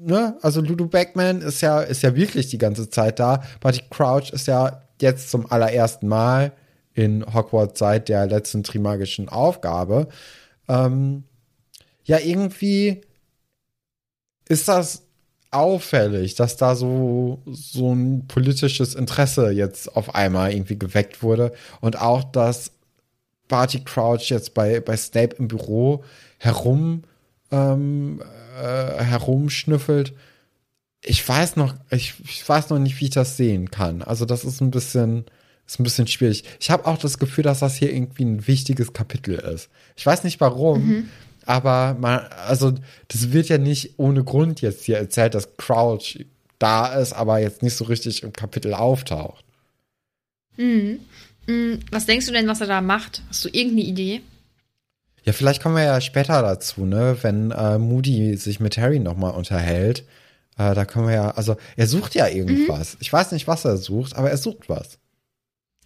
ne, also Ludo Backman ist ja, ist ja wirklich die ganze Zeit da. Barty Crouch ist ja jetzt zum allerersten Mal in Hogwarts seit der letzten Trimagischen Aufgabe. Ähm, ja, irgendwie ist das auffällig, dass da so, so ein politisches Interesse jetzt auf einmal irgendwie geweckt wurde und auch, dass Barty Crouch jetzt bei, bei Snape im Büro herum ähm, äh, herumschnüffelt. Ich weiß noch, ich, ich weiß noch nicht, wie ich das sehen kann. Also das ist ein bisschen, ist ein bisschen schwierig. Ich habe auch das Gefühl, dass das hier irgendwie ein wichtiges Kapitel ist. Ich weiß nicht warum, mhm. aber man, also das wird ja nicht ohne Grund jetzt hier erzählt, dass Crouch da ist, aber jetzt nicht so richtig im Kapitel auftaucht. Mhm. mhm. Was denkst du denn, was er da macht? Hast du irgendeine Idee? Ja, vielleicht kommen wir ja später dazu, ne, wenn äh, Moody sich mit Harry nochmal unterhält. Äh, da können wir ja, also er sucht ja irgendwas. Mhm. Ich weiß nicht, was er sucht, aber er sucht was.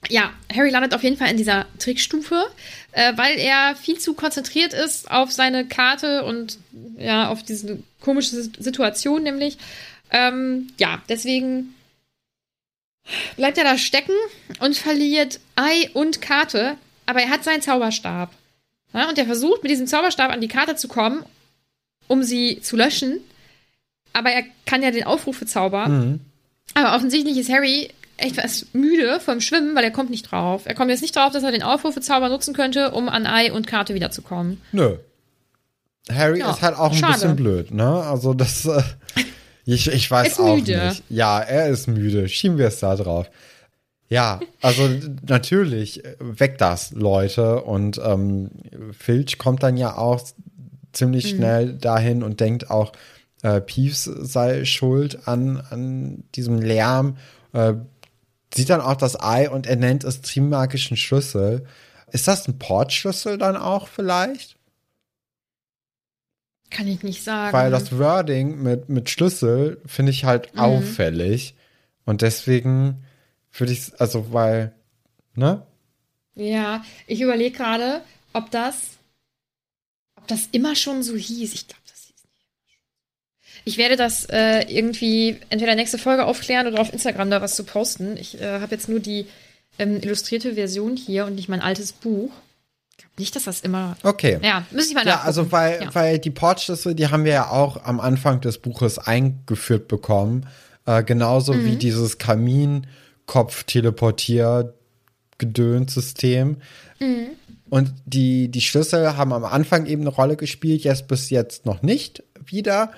Ja, Harry landet auf jeden Fall in dieser Trickstufe, äh, weil er viel zu konzentriert ist auf seine Karte und ja, auf diese komische Situation nämlich. Ähm, ja, deswegen bleibt er da stecken und verliert Ei und Karte, aber er hat seinen Zauberstab. Ja, und er versucht mit diesem Zauberstab an die Karte zu kommen, um sie zu löschen. Aber er kann ja den Aufrufe zaubern. Mhm. Aber offensichtlich ist Harry etwas müde vom Schwimmen, weil er kommt nicht drauf. Er kommt jetzt nicht drauf, dass er den Aufrufezauber nutzen könnte, um an Ei und Karte wiederzukommen. Nö. Harry ja, ist halt auch ein schade. bisschen blöd, ne? Also das, äh, ich, ich weiß ist auch müde. nicht. Ja, er ist müde. Schieben wir es da drauf. Ja, also natürlich, weg das, Leute. Und ähm, Filch kommt dann ja auch ziemlich mhm. schnell dahin und denkt auch, äh, Peeves sei schuld an, an diesem Lärm. Äh, sieht dann auch das Ei und er nennt es Trimagischen Schlüssel. Ist das ein Portschlüssel dann auch vielleicht? Kann ich nicht sagen. Weil das Wording mit, mit Schlüssel finde ich halt mhm. auffällig. Und deswegen würde ich, also weil, ne? Ja, ich überlege gerade, ob das, ob das immer schon so hieß. Ich glaube, das hieß nicht. Ich werde das äh, irgendwie entweder nächste Folge aufklären oder auf Instagram da was zu posten. Ich äh, habe jetzt nur die ähm, illustrierte Version hier und nicht mein altes Buch. Ich glaube nicht, dass das immer. Okay. Ja, müsste ich mal Ja, also weil, ja. weil die Portschlüssel, die haben wir ja auch am Anfang des Buches eingeführt bekommen. Äh, genauso mhm. wie dieses Kamin Kopf-Teleportier-Gedönssystem. Mhm. Und die, die Schlüssel haben am Anfang eben eine Rolle gespielt, jetzt bis jetzt noch nicht wieder.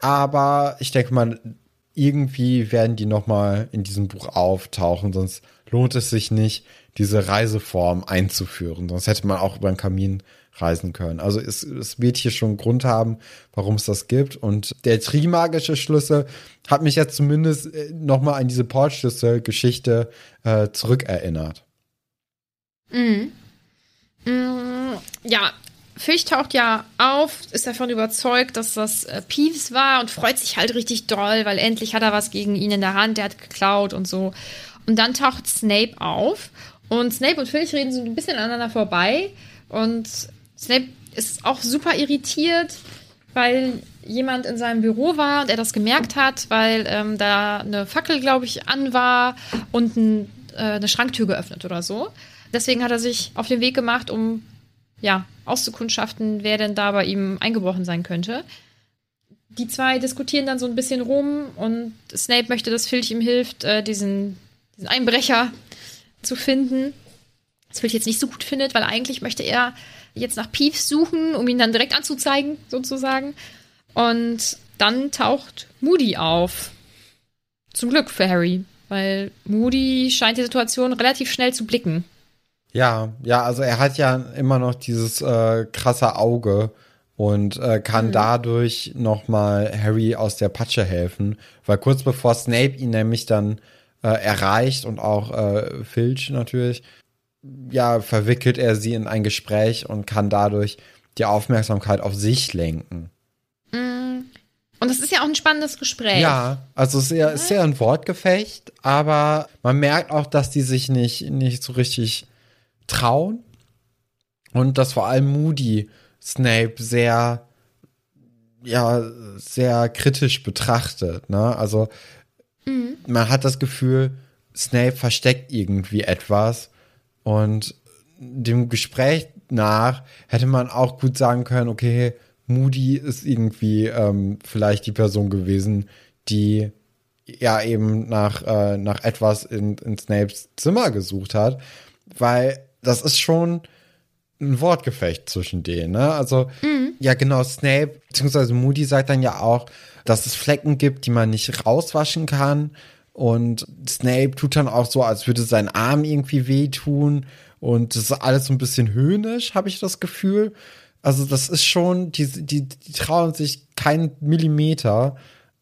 Aber ich denke mal, irgendwie werden die noch mal in diesem Buch auftauchen, sonst lohnt es sich nicht, diese Reiseform einzuführen. Sonst hätte man auch über den Kamin reisen können. Also es, es wird hier schon einen Grund haben, warum es das gibt. Und der trimagische Schlüssel hat mich jetzt zumindest äh, nochmal an diese Portschlüssel-Geschichte äh, zurückerinnert. Mhm. Mhm. Ja, Fisch taucht ja auf, ist davon überzeugt, dass das äh, Peeves war und freut sich halt richtig doll, weil endlich hat er was gegen ihn in der Hand, der hat geklaut und so. Und dann taucht Snape auf und Snape und Filch reden so ein bisschen aneinander vorbei und Snape ist auch super irritiert, weil jemand in seinem Büro war und er das gemerkt hat, weil ähm, da eine Fackel, glaube ich, an war und ein, äh, eine Schranktür geöffnet oder so. Deswegen hat er sich auf den Weg gemacht, um ja, auszukundschaften, wer denn da bei ihm eingebrochen sein könnte. Die zwei diskutieren dann so ein bisschen rum und Snape möchte, dass Filch ihm hilft, äh, diesen, diesen Einbrecher zu finden. Das Filch jetzt nicht so gut findet, weil eigentlich möchte er jetzt nach Peeves suchen, um ihn dann direkt anzuzeigen, sozusagen. Und dann taucht Moody auf. Zum Glück für Harry, weil Moody scheint die Situation relativ schnell zu blicken. Ja, ja, also er hat ja immer noch dieses äh, krasse Auge und äh, kann mhm. dadurch nochmal Harry aus der Patsche helfen, weil kurz bevor Snape ihn nämlich dann äh, erreicht und auch äh, Filch natürlich, ja, verwickelt er sie in ein Gespräch und kann dadurch die Aufmerksamkeit auf sich lenken. Mm. Und das ist ja auch ein spannendes Gespräch. Ja, also es ist ja, ist ja ein Wortgefecht, aber man merkt auch, dass die sich nicht, nicht so richtig trauen. Und dass vor allem Moody Snape sehr, ja, sehr kritisch betrachtet. Ne? Also mhm. man hat das Gefühl, Snape versteckt irgendwie etwas und dem Gespräch nach hätte man auch gut sagen können, okay, Moody ist irgendwie ähm, vielleicht die Person gewesen, die ja eben nach, äh, nach etwas in, in Snapes Zimmer gesucht hat, weil das ist schon ein Wortgefecht zwischen denen. Ne? Also, ja, genau, Snape, beziehungsweise Moody sagt dann ja auch, dass es Flecken gibt, die man nicht rauswaschen kann. Und Snape tut dann auch so, als würde sein Arm irgendwie wehtun. Und das ist alles so ein bisschen höhnisch, habe ich das Gefühl. Also, das ist schon, die, die, die trauen sich keinen Millimeter.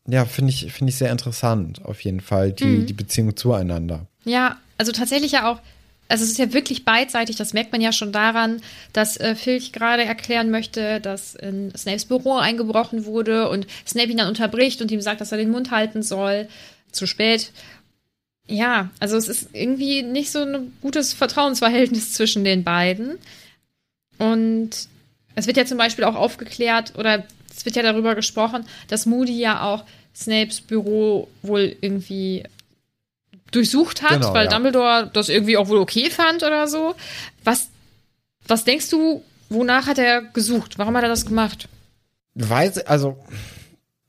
Ja, finde ich, finde ich sehr interessant, auf jeden Fall, die, die Beziehung zueinander. Ja, also tatsächlich ja auch, also es ist ja wirklich beidseitig, das merkt man ja schon daran, dass äh, Filch gerade erklären möchte, dass in Snapes Büro eingebrochen wurde und Snape ihn dann unterbricht und ihm sagt, dass er den Mund halten soll. Zu spät. Ja, also es ist irgendwie nicht so ein gutes Vertrauensverhältnis zwischen den beiden. Und es wird ja zum Beispiel auch aufgeklärt oder es wird ja darüber gesprochen, dass Moody ja auch Snapes Büro wohl irgendwie durchsucht hat, Genau, weil ja. Dumbledore das irgendwie auch wohl okay fand oder so. Was, was denkst du, wonach hat er gesucht? Warum hat er das gemacht? Weiß, also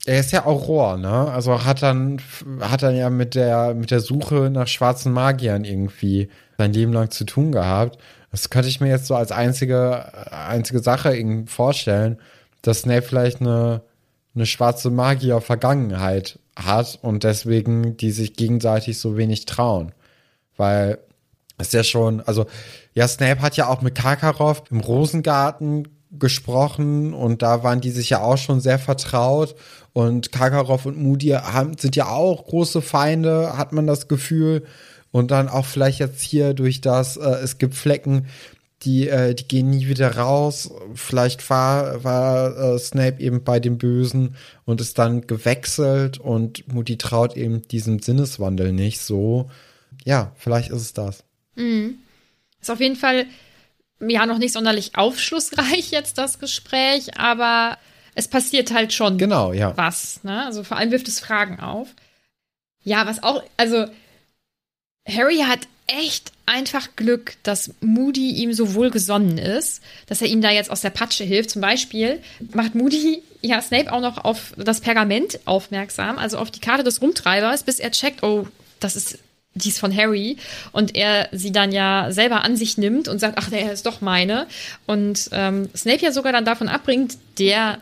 er ist ja Auror, ne? Also hat dann hat dann ja mit der mit der Suche nach schwarzen Magiern irgendwie sein Leben lang zu tun gehabt. Das könnte ich mir jetzt so als einzige einzige Sache irgendwie vorstellen, dass Snape vielleicht eine eine schwarze Magier Vergangenheit hat und deswegen die sich gegenseitig so wenig trauen, weil ist ja schon, also ja, Snape hat ja auch mit Karkaroff im Rosengarten gesprochen und da waren die sich ja auch schon sehr vertraut und Karkaroff und Moody haben, sind ja auch große Feinde, hat man das Gefühl und dann auch vielleicht jetzt hier durch das, äh, es gibt Flecken, die, äh, die gehen nie wieder raus. Vielleicht war, war äh, Snape eben bei dem Bösen und ist dann gewechselt und Moody traut eben diesem Sinneswandel nicht so. Ja, vielleicht ist es das. Ist auf jeden Fall ja noch nicht sonderlich aufschlussreich jetzt das Gespräch, aber es passiert halt schon Genau, ja. was. Ne? Also vor allem wirft es Fragen auf. Ja, was auch, also Harry hat echt einfach Glück, dass Moody ihm so wohlgesonnen ist, dass er ihm da jetzt aus der Patsche hilft. Zum Beispiel macht Moody ja Snape auch noch auf das Pergament aufmerksam, also auf die Karte des Rumtreibers, bis er checkt, oh, das ist die ist von Harry und er sie dann ja selber an sich nimmt und sagt, ach, der ist doch meine. Und ähm, Snape ja sogar dann davon abbringt, der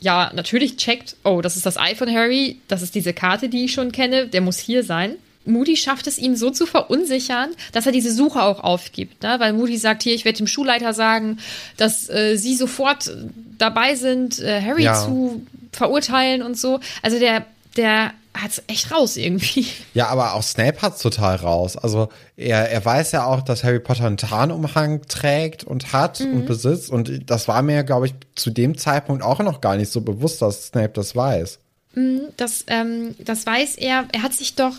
ja natürlich checkt, oh, das ist das Ei von Harry, das ist diese Karte, die ich schon kenne, der muss hier sein. Moody schafft es, ihn so zu verunsichern, dass er diese Suche auch aufgibt. Ne? Weil Moody sagt, hier, ich werde dem Schulleiter sagen, dass äh, sie sofort äh, dabei sind, äh, Harry Ja. zu verurteilen und so. Also der, der hat's echt raus irgendwie. Ja, aber auch Snape hat's total raus. Also er, er weiß ja auch, dass Harry Potter einen Tarnumhang trägt und hat und besitzt. Und das war mir, glaube ich, zu dem Zeitpunkt auch noch gar nicht so bewusst, dass Snape das weiß. Das, ähm, das weiß er. Er hat sich doch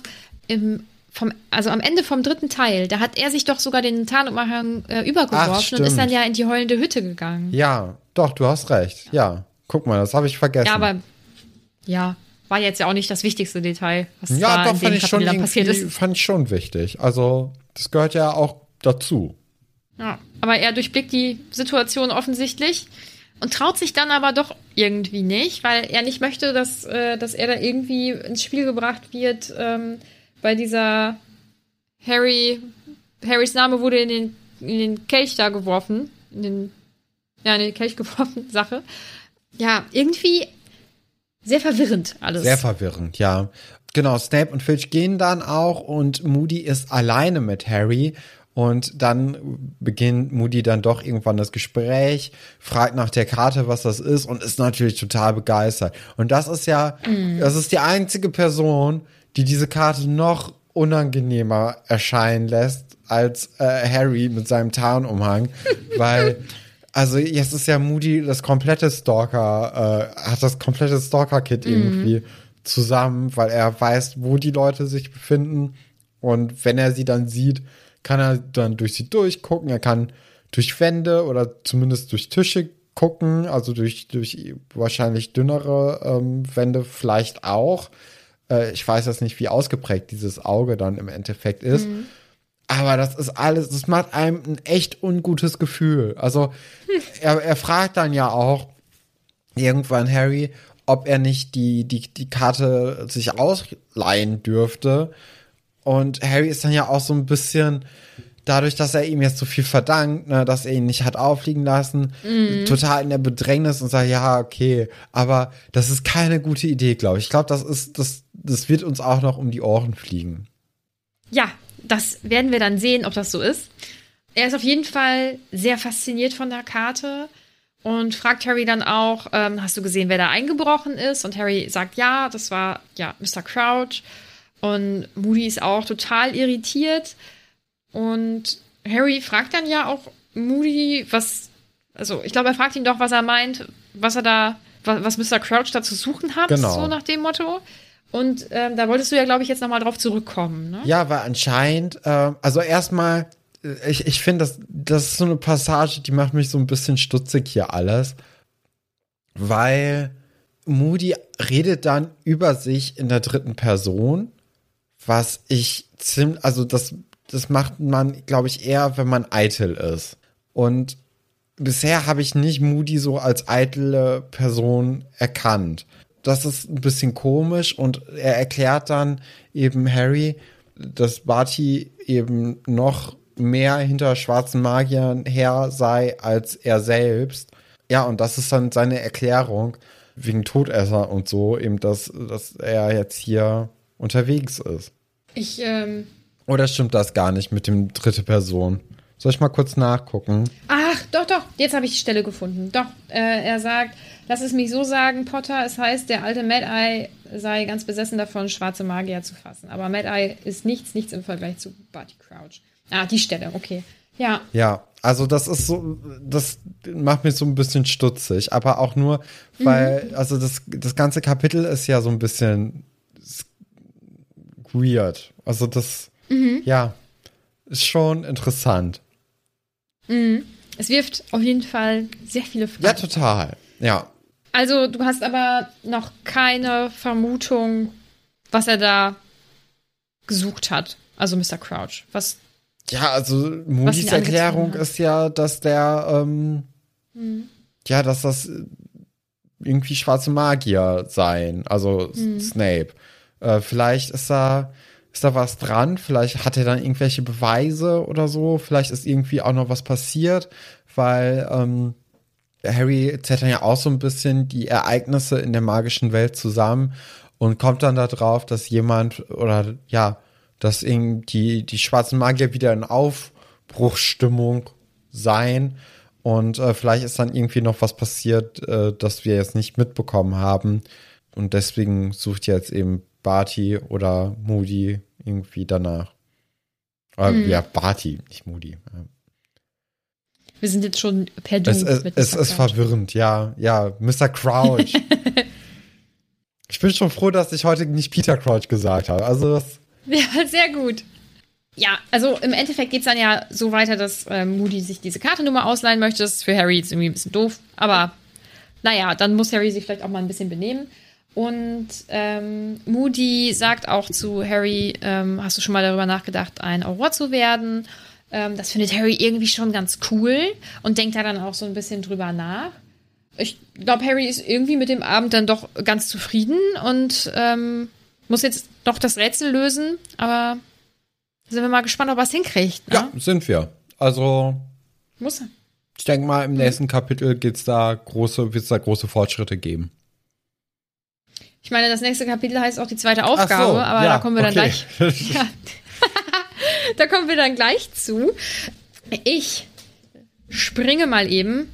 im, vom, also am Ende vom dritten Teil, da hat er sich doch sogar den Tarnumhang äh, übergeworfen und ist dann ja in die heulende Hütte gegangen. Ja, doch, du hast recht. Ja, guck mal, das habe ich vergessen. Ja, aber ja, war jetzt ja auch nicht das wichtigste Detail, was ja, da doch, in fand ich schon passiert ist. fand ich schon wichtig. Also, das gehört ja auch dazu. Ja, aber er durchblickt die Situation offensichtlich und traut sich dann aber doch irgendwie nicht, weil er nicht möchte, dass, äh, dass er da irgendwie ins Spiel gebracht wird ähm, bei dieser Harry. Harrys Name wurde in den, in den Kelch da geworfen. In den, ja, in den Kelch geworfen, Sache. Ja, irgendwie sehr verwirrend alles. Sehr verwirrend, ja. Genau, Snape und Filch gehen dann auch und Moody ist alleine mit Harry. Und dann beginnt Moody dann doch irgendwann das Gespräch, fragt nach der Karte, was das ist und ist natürlich total begeistert. Und das ist ja, das ist die einzige Person, die diese Karte noch unangenehmer erscheinen lässt als äh, Harry mit seinem Tarnumhang, weil also jetzt ist ja Moody das komplette Stalker, äh, hat das komplette Stalker-Kit irgendwie zusammen, weil er weiß, wo die Leute sich befinden. Und wenn er sie dann sieht, kann er dann durch sie durchgucken. Er kann durch Wände oder zumindest durch Tische gucken, also durch, durch wahrscheinlich dünnere ähm, Wände vielleicht auch. Äh, ich weiß jetzt nicht, wie ausgeprägt dieses Auge dann im Endeffekt ist. Aber das ist alles, das macht einem ein echt ungutes Gefühl. Also er, er fragt dann ja auch irgendwann Harry, ob er nicht die, die, die Karte sich ausleihen dürfte. Und Harry ist dann ja auch so ein bisschen dadurch, dass er ihm jetzt so viel verdankt, ne, dass er ihn nicht hat auffliegen lassen, total in der Bedrängnis und sagt, ja, okay, aber das ist keine gute Idee, glaube ich. Ich glaube, das ist, das, das wird uns auch noch um die Ohren fliegen. Ja, das werden wir dann sehen, ob das so ist. Er ist auf jeden Fall sehr fasziniert von der Karte und fragt Harry dann auch, ähm, hast du gesehen, wer da eingebrochen ist? Und Harry sagt, ja, das war ja Mr. Crouch. Und Moody ist auch total irritiert. Und Harry fragt dann ja auch Moody, was, also ich glaube, er fragt ihn doch, was er meint, was er da, was, was Mr. Crouch da zu suchen hat, Genau. so nach dem Motto. Und ähm, da wolltest du ja, glaube ich, jetzt nochmal drauf zurückkommen, ne? Ja, weil anscheinend, ähm, also erstmal, äh, ich, ich finde, das, das ist so eine Passage, die macht mich so ein bisschen stutzig hier alles, weil Moody redet dann über sich in der dritten Person, was ich ziemlich, also das, das macht man, glaube ich, eher, wenn man eitel ist. Und bisher habe ich nicht Moody so als eitle Person erkannt. Das ist ein bisschen komisch und er erklärt dann eben Harry, dass Barty eben noch mehr hinter schwarzen Magiern her sei als er selbst. Ja, und das ist dann seine Erklärung wegen Todesser und so, eben, dass, dass er jetzt hier unterwegs ist. Ich, ähm, Oder stimmt das gar nicht mit dem dritte Person? Soll ich mal kurz nachgucken? Ach, doch, doch, jetzt habe ich die Stelle gefunden. Doch, äh, er sagt, lass es mich so sagen, Potter, es heißt, der alte Mad-Eye sei ganz besessen davon, schwarze Magier zu fassen. Aber Mad-Eye ist nichts, nichts im Vergleich zu Barty Crouch. Ah, die Stelle, okay. Ja, Ja, also das ist so, das macht mich so ein bisschen stutzig, aber auch nur, weil, also das, das ganze Kapitel ist ja so ein bisschen weird. Also das, ja, ist schon interessant. Es wirft auf jeden Fall sehr viele Fragen. Ja, total. Ja. Also, du hast aber noch keine Vermutung, was er da gesucht hat. Also Mr. Crouch. Was Ja, also Moody's Erklärung ist ja, dass der, ähm, ja, dass das irgendwie schwarze Magier seien, also S- Snape. Äh, vielleicht ist da, ist da was dran, vielleicht hat er dann irgendwelche Beweise oder so, vielleicht ist irgendwie auch noch was passiert, weil ähm, Harry zählt dann ja auch so ein bisschen die Ereignisse in der magischen Welt zusammen und kommt dann darauf, dass jemand oder ja, dass irgendwie die, schwarzen Magier wieder in Aufbruchsstimmung seien und äh, vielleicht ist dann irgendwie noch was passiert, äh, das wir jetzt nicht mitbekommen haben. Und deswegen sucht jetzt eben Barty oder Moody irgendwie danach. Äh, Ja, Barty, nicht Moody. Wir sind jetzt schon per Du Es, es, mit es ist verwirrend, ja, ja. Mr. Crouch. ich bin schon froh, dass ich heute nicht Peter Crouch gesagt habe. Also das, Ja, sehr gut. Ja, also im Endeffekt geht es dann ja so weiter, dass ähm, Moody sich diese Kartennummer ausleihen möchte. Das ist für Harry jetzt irgendwie ein bisschen doof. Aber naja, dann muss Harry sich vielleicht auch mal ein bisschen benehmen. Und ähm, Moody sagt auch zu Harry, ähm, hast du schon mal darüber nachgedacht, ein Auror zu werden? Ähm, das findet Harry irgendwie schon ganz cool und denkt da dann auch so ein bisschen drüber nach. Ich glaube, Harry ist irgendwie mit dem Abend dann doch ganz zufrieden und ähm, muss jetzt noch das Rätsel lösen, aber sind wir mal gespannt, ob er es hinkriegt. Ne? ja, sind wir. Also Muss er. ich denke mal, im Mhm. nächsten Kapitel geht's da große, wird's da große Fortschritte geben. Ich meine, das nächste Kapitel heißt auch die zweite Aufgabe, aber ja, da kommen wir dann okay. gleich. Ja. da kommen wir dann gleich zu. Ich springe mal eben.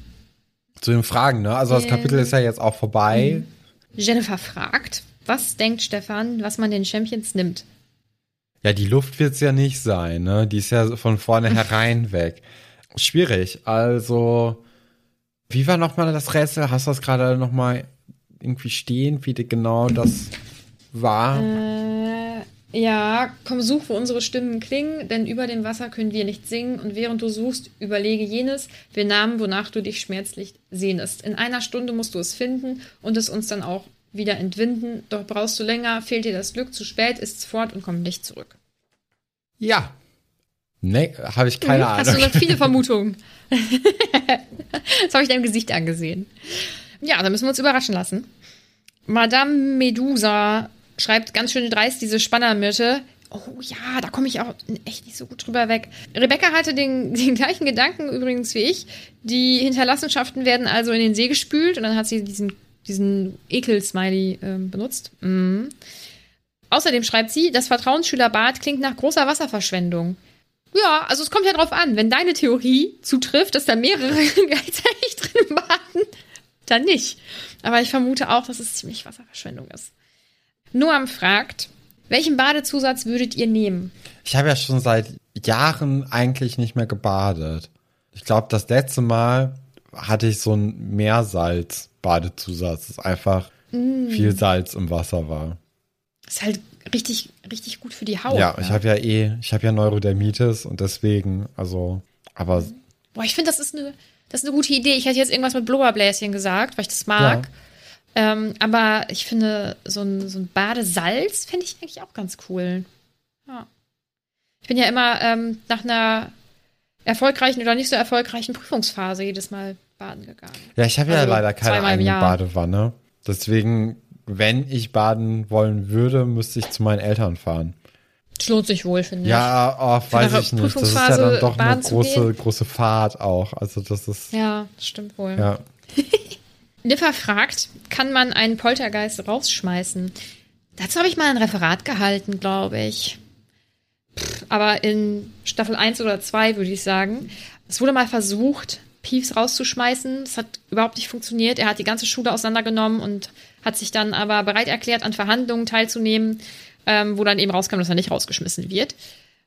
Zu den Fragen, ne? Also das Ähm. Kapitel ist ja jetzt auch vorbei. Jennifer fragt, was denkt Stefan, was man den Champions nimmt? Ja, die Luft wird's ja nicht sein, ne? Die ist ja von vornherein weg. Schwierig. Also, wie war nochmal das Rätsel? Hast du das gerade nochmal irgendwie stehen, wie genau das war? Äh, ja, komm, such, wo unsere Stimmen klingen, denn über dem Wasser können wir nicht singen und während du suchst, überlege jenes, wir Namen, wonach du dich schmerzlich sehnest. In einer Stunde musst du es finden und es uns dann auch wieder entwinden, doch brauchst du länger, fehlt dir das Glück, zu spät ist's fort und kommt nicht zurück. Ja. Nee, habe ich keine Hm, Hast du Ahnung. noch viele Vermutungen? das habe ich deinem Gesicht angesehen. Ja, dann müssen wir uns überraschen lassen. Madame Medusa schreibt ganz schön dreist diese Spannermitte. Oh ja, da komme ich auch echt nicht so gut drüber weg. Rebecca hatte den, den gleichen Gedanken übrigens wie ich. Die Hinterlassenschaften werden also in den See gespült und dann hat sie diesen, diesen Ekel-Smiley äh, benutzt. Mhm. Außerdem schreibt sie, das Vertrauensschülerbad klingt nach großer Wasserverschwendung. Ja, also es kommt ja drauf an. Wenn deine Theorie zutrifft, dass da mehrere gleichzeitig drin baden, dann nicht. Aber ich vermute auch, dass es ziemlich Wasserverschwendung ist. Noam fragt, welchen Badezusatz würdet ihr nehmen? Ich habe ja schon seit Jahren eigentlich nicht mehr gebadet. Ich glaube, das letzte Mal hatte ich so einen Meersalz-Badezusatz, dass einfach mm. viel Salz im Wasser war. Ist halt richtig, richtig gut für die Haut. Ja, ich habe ja eh, ich habe ja Neurodermitis und deswegen, also, aber. Boah, ich finde, das ist eine, das ist eine gute Idee. Ich hätte jetzt irgendwas mit Blubberbläschen gesagt, weil ich das mag. Ja. Ähm, aber ich finde, so ein, so ein Badesalz fände ich eigentlich auch ganz cool. Ja. Ich bin ja immer ähm, nach einer erfolgreichen oder nicht so erfolgreichen Prüfungsphase jedes Mal baden gegangen. Ja, ich habe also ja leider keine eigene Badewanne. Deswegen wenn ich baden wollen würde, müsste ich zu meinen Eltern fahren. Das lohnt sich wohl, finde ich. Ja, oh, weiß ich nicht. Das ist ja dann doch eine große, große Fahrt auch. Also das ist. Ja, das stimmt wohl. Ja. Niffer fragt, kann man einen Poltergeist rausschmeißen? Dazu habe ich mal ein Referat gehalten, glaube ich. Pff, aber in Staffel 1 oder 2 würde ich sagen. Es wurde mal versucht, Peeves rauszuschmeißen. Das hat überhaupt nicht funktioniert. Er hat die ganze Schule auseinandergenommen und hat sich dann aber bereit erklärt, an Verhandlungen teilzunehmen, ähm, wo dann eben rauskam, dass er nicht rausgeschmissen wird.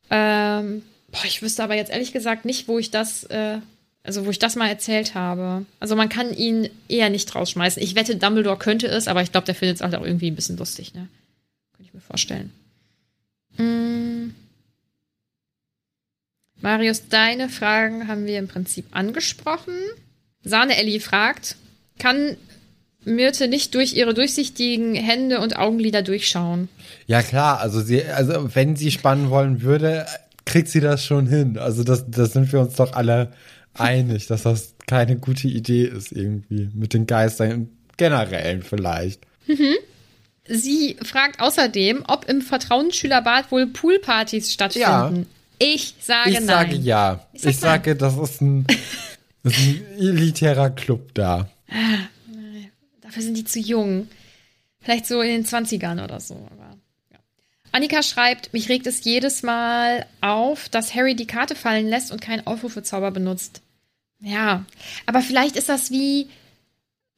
Ähm, boah, ich wüsste aber jetzt ehrlich gesagt nicht, wo ich das, äh, also wo ich das mal erzählt habe. Also man kann ihn eher nicht rausschmeißen. Ich wette, Dumbledore könnte es, aber ich glaube, der findet es halt auch irgendwie ein bisschen lustig, ne? Könnte ich mir vorstellen. Mm. Marius, deine Fragen haben wir im Prinzip angesprochen. Sahne Ellie fragt, kann Myrte nicht durch ihre durchsichtigen Hände und Augenlider durchschauen? Ja, klar, also sie, also wenn sie spannen wollen würde, kriegt sie das schon hin. Also das, das sind wir uns doch alle einig, dass das keine gute Idee ist irgendwie mit den Geistern im Generellen vielleicht. Mhm. Sie fragt außerdem, ob im Vertrauensschülerbad wohl Poolpartys stattfinden. Ja. Ich sage ich nein. Sage ja. Ich, sag ich sage, das ist ein, das ist ein elitärer Club da. Dafür sind die zu jung. Vielleicht so in den 20ern oder so. Aber, ja. Annika schreibt, mich regt es jedes Mal auf, dass Harry die Karte fallen lässt und keinen Aufrufezauber benutzt. Ja, aber vielleicht ist das wie,